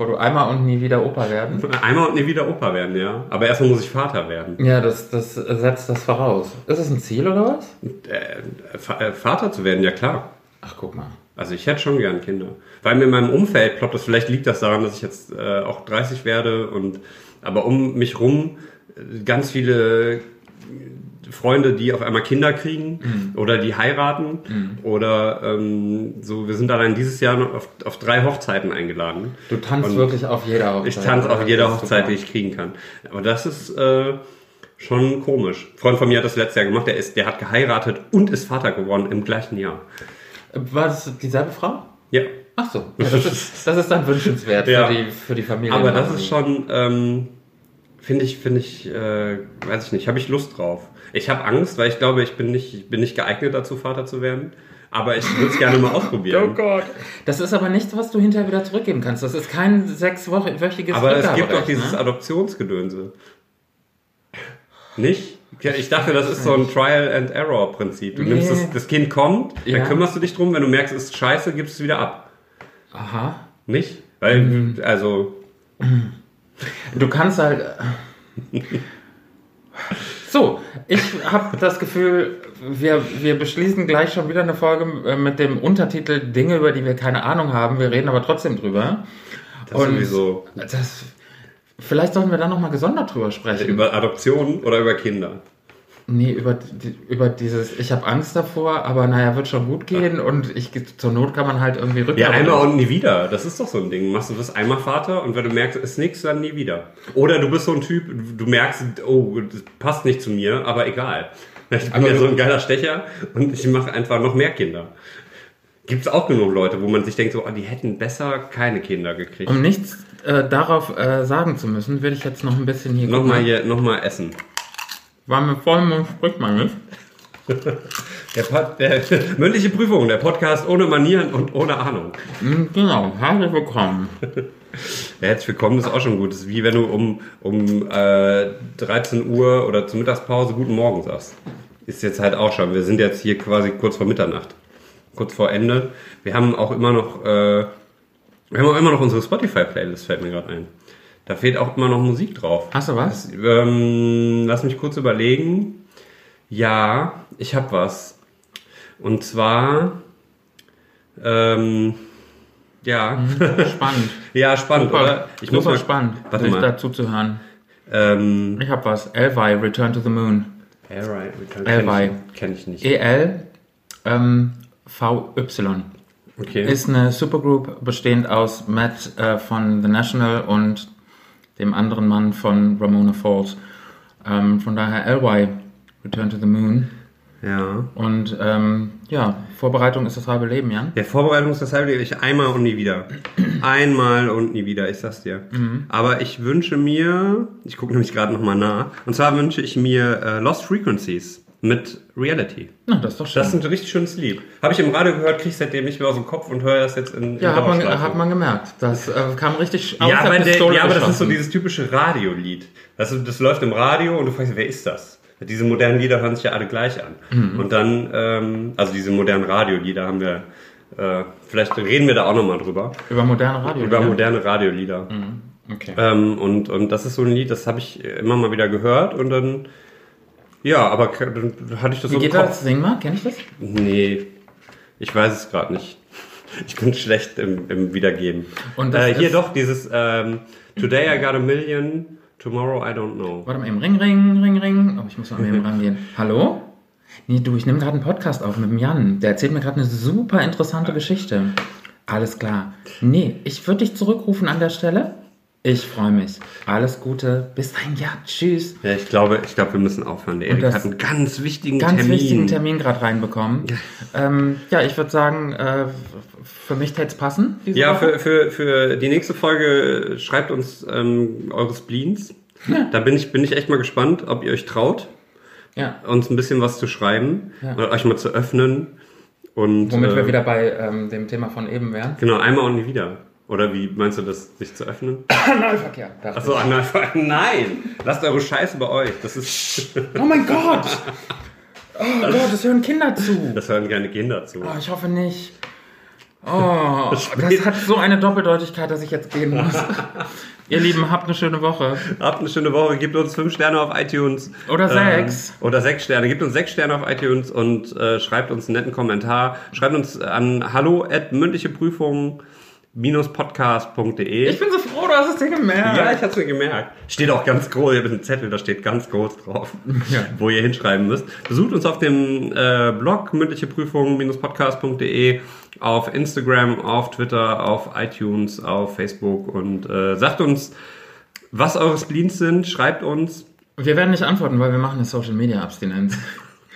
bevor du einmal und nie wieder Opa werden? einmal und nie wieder Opa werden, ja. Aber erstmal muss ich Vater werden. Ja, das, das setzt das voraus. Ist das ein Ziel oder was? Äh, äh, Vater zu werden, ja klar. Ach, guck mal. Also ich hätte schon gern Kinder. Weil mir in meinem Umfeld ploppt das, vielleicht liegt das daran, dass ich jetzt äh, auch 30 werde und aber um mich rum äh, ganz viele Freunde, die auf einmal Kinder kriegen oder die heiraten oder ähm, so, wir sind allein dieses Jahr noch auf, auf drei Hochzeiten eingeladen. Du tanzt Und wirklich auf jeder Hochzeit. Ich tanze auf jeder Hochzeit, die ich kriegen kann. Aber das ist äh, schon komisch. Ein Freund von mir hat das letztes Jahr gemacht, der, ist, der hat geheiratet und ist Vater geworden im gleichen Jahr. War das dieselbe Frau? Ja. Ach so. Ja, das, ist, das ist dann wünschenswert Ja. für, die, für die Familie. Aber das ist schon, ähm, finde ich, finde ich, äh, weiß ich nicht, habe ich Lust drauf. Ich habe Angst, weil ich glaube, ich bin nicht, ich bin nicht geeignet dazu, Vater zu werden. Aber ich würde es gerne mal ausprobieren. Gott. Das ist aber nichts, was du hinterher wieder zurückgeben kannst. Das ist kein sechswöchiges Aber es gibt doch dieses ne? Adoptionsgedönse. Nicht? Ja, Ich dachte, das ist so ein Trial-and-Error-Prinzip. Du nimmst Nee. das, das Kind kommt, Ja. dann kümmerst du dich drum, wenn du merkst, es ist scheiße, gibst es wieder ab. Aha. Nicht? Weil, Mhm. also, Du kannst halt. So, ich habe das Gefühl, wir, wir beschließen gleich schon wieder eine Folge äh, mit dem Untertitel Dinge, über die wir keine Ahnung haben. Wir reden aber trotzdem drüber. das sowieso. Das, vielleicht sollten wir da nochmal gesondert drüber sprechen. Über Adoption oder über Kinder? Nee, über, über dieses, ich habe Angst davor, aber naja, wird schon gut gehen und ich zur Not kann man halt irgendwie rücken. Ja, einmal und nie wieder. Das ist doch so ein Ding. Machst du das einmal Vater und wenn du merkst, es ist nichts, dann nie wieder. Oder du bist so ein Typ, du merkst, oh, das passt nicht zu mir, aber egal. Ich bin ja so ein geiler Stecher und ich mache einfach noch mehr Kinder. Gibt es auch genug Leute, wo man sich denkt, so, oh, die hätten besser keine Kinder gekriegt. Um nichts äh, darauf äh, sagen zu müssen, will ich jetzt noch ein bisschen hier Nochmal hier, nochmal essen. Weil mit vollem Mund spricht man nicht. Der, Pod, der mündliche Prüfung, der Podcast ohne Manieren und ohne Ahnung. Mm, Genau, herzlich willkommen. Herzlich willkommen, ist auch schon gut. Das ist wie wenn du um, um äh, 13 Uhr oder zur Mittagspause Guten Morgen sagst. Ist jetzt halt auch schon. Wir sind jetzt hier quasi kurz vor Mitternacht. Kurz vor Ende. Wir haben auch immer noch, äh, wir haben auch immer noch unsere Spotify-Playlist, fällt mir gerade ein. Da fehlt auch immer noch Musik drauf. Hast du was? Ähm, lass mich kurz überlegen. Ja, ich habe was. Und zwar, ähm, ja, Spannend. ja, spannend, Super, oder? Ich muss mal, spannend, Warte mal. dazu zu hören. Ähm, Ich habe was. Elvi, Return to the Moon. Alright, kenn Elvi. ich, kenn ich nicht. EL ähm, VY. Okay. Ist eine Supergroup bestehend aus Matt äh, von The National und dem anderen Mann von Ramona Falls. Ähm, von daher LY, Return to the Moon. ja. Und ähm, ja, Vorbereitung ist das halbe Leben, Jan. Der Vorbereitung ist deshalb ich einmal und nie wieder. Einmal und nie wieder, ich sag's dir. Mhm. Aber ich wünsche mir, ich gucke nämlich gerade nochmal nach, und zwar wünsche ich mir äh, Lost Frequencies mit Reality. Na, das ist doch schön. Das ist ein richtig schönes Lied. Habe ich im Radio gehört, krieg ich seitdem nicht mehr aus dem Kopf und höre das jetzt in, in ja, hat man, hat man gemerkt. Das äh, kam richtig aus ja, der aber, der, ja, aber das ist so dieses typische Radiolied. Das, das läuft im Radio und du fragst, wer ist das? Diese modernen Lieder hören sich ja alle gleich an. Mhm. Und dann, ähm, also diese modernen Radiolieder haben wir, äh, vielleicht reden wir da auch nochmal drüber. Über moderne Radio. Über moderne Radiolieder. Okay. Ähm, und, und das ist so ein Lied, das habe ich immer mal wieder gehört und dann, ja, aber dann hatte ich das Wie so geht das? Sing mal, kenn ich das? Nee, ich weiß es gerade nicht. Ich bin schlecht im, im Wiedergeben. Und äh, hier doch dieses ähm, Today I got a million, tomorrow I don't know. Warte mal eben. Ring, ring, ring, ring. Oh, ich muss mal eben rangehen. Hallo? Nee, du, ich nehme gerade einen Podcast auf mit dem Jan. Der erzählt mir gerade eine super interessante Geschichte. Alles klar. Nee, ich würde dich zurückrufen an der Stelle. Ich freue mich. Alles Gute. Bis dahin. Ja, tschüss. Ja, ich glaube, ich glaube, wir müssen aufhören. Der Erik hat einen ganz wichtigen Ganz Termin. wichtigen Termin gerade reinbekommen. ähm, ja, ich würde sagen, äh, für mich täte es passen. Ja, Woche. für, für, für die nächste Folge schreibt uns ähm, eure Spleens. Da bin ich, bin ich echt mal gespannt, ob ihr euch traut, ja. uns ein bisschen was zu schreiben Ja. oder euch mal zu öffnen. Und, Womit äh, wir wieder bei ähm, dem Thema von eben wären. Genau, einmal und nie wieder. Oder wie meinst du das, sich zu öffnen? Analverkehr. Achso, Analverkehr. Nein! Lasst eure Scheiße bei euch. Das ist. Oh mein Gott! Oh Gott, das hören Kinder zu. Das hören gerne Kinder zu. Oh, ich hoffe nicht. Oh, das hat so eine Doppeldeutigkeit, dass ich jetzt gehen muss. Ihr Lieben, habt eine schöne Woche. Habt eine schöne Woche. Gebt uns fünf Sterne auf iTunes. Oder sechs. Äh, oder sechs Sterne. Gebt uns sechs Sterne auf iTunes und äh, schreibt uns einen netten Kommentar. Schreibt uns an hallo at mündliche Prüfungen podcast.de. Ich bin so froh, du hast es dir gemerkt. Ja, ich hab's mir gemerkt. Steht auch ganz groß, ich habe einen Zettel, da steht ganz groß drauf, Ja. wo ihr hinschreiben müsst. Besucht uns auf dem äh, Blog mündliche Prüfungen-podcast.de, auf Instagram, auf Twitter, auf iTunes, auf Facebook und äh, sagt uns, was eure Spleens sind, schreibt uns. Wir werden nicht antworten, weil wir machen eine Social Media Abstinenz.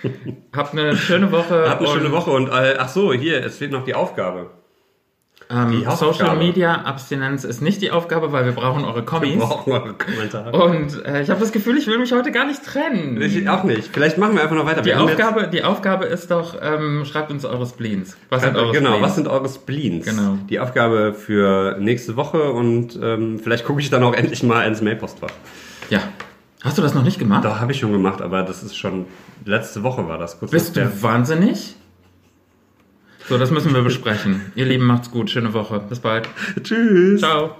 Habt eine schöne Woche. Habt eine schöne Woche und äh, ach so, hier, es fehlt noch die Aufgabe. Ähm. Social Media Abstinenz ist nicht die Aufgabe, weil wir brauchen eure Wir Kommis. brauchen eure Kommentare. Und äh, ich habe das Gefühl, ich will mich heute gar nicht trennen. Ich auch nicht. Vielleicht machen wir einfach noch weiter. Die Wir haben jetzt- Aufgabe, die Aufgabe ist doch, ähm, schreibt uns eure Spleens. Was sind eure genau, Spleens? was sind eure Spleens? Genau. Die Aufgabe für nächste Woche und ähm, vielleicht gucke ich dann auch endlich mal ins Mailpostfach. Ja. Hast du das noch nicht gemacht? Da habe ich schon gemacht, aber das ist schon letzte Woche war das kurz Bist du wahnsinnig? So, das müssen wir besprechen. Ihr Lieben, macht's gut. Schöne Woche. Bis bald. Tschüss. Ciao.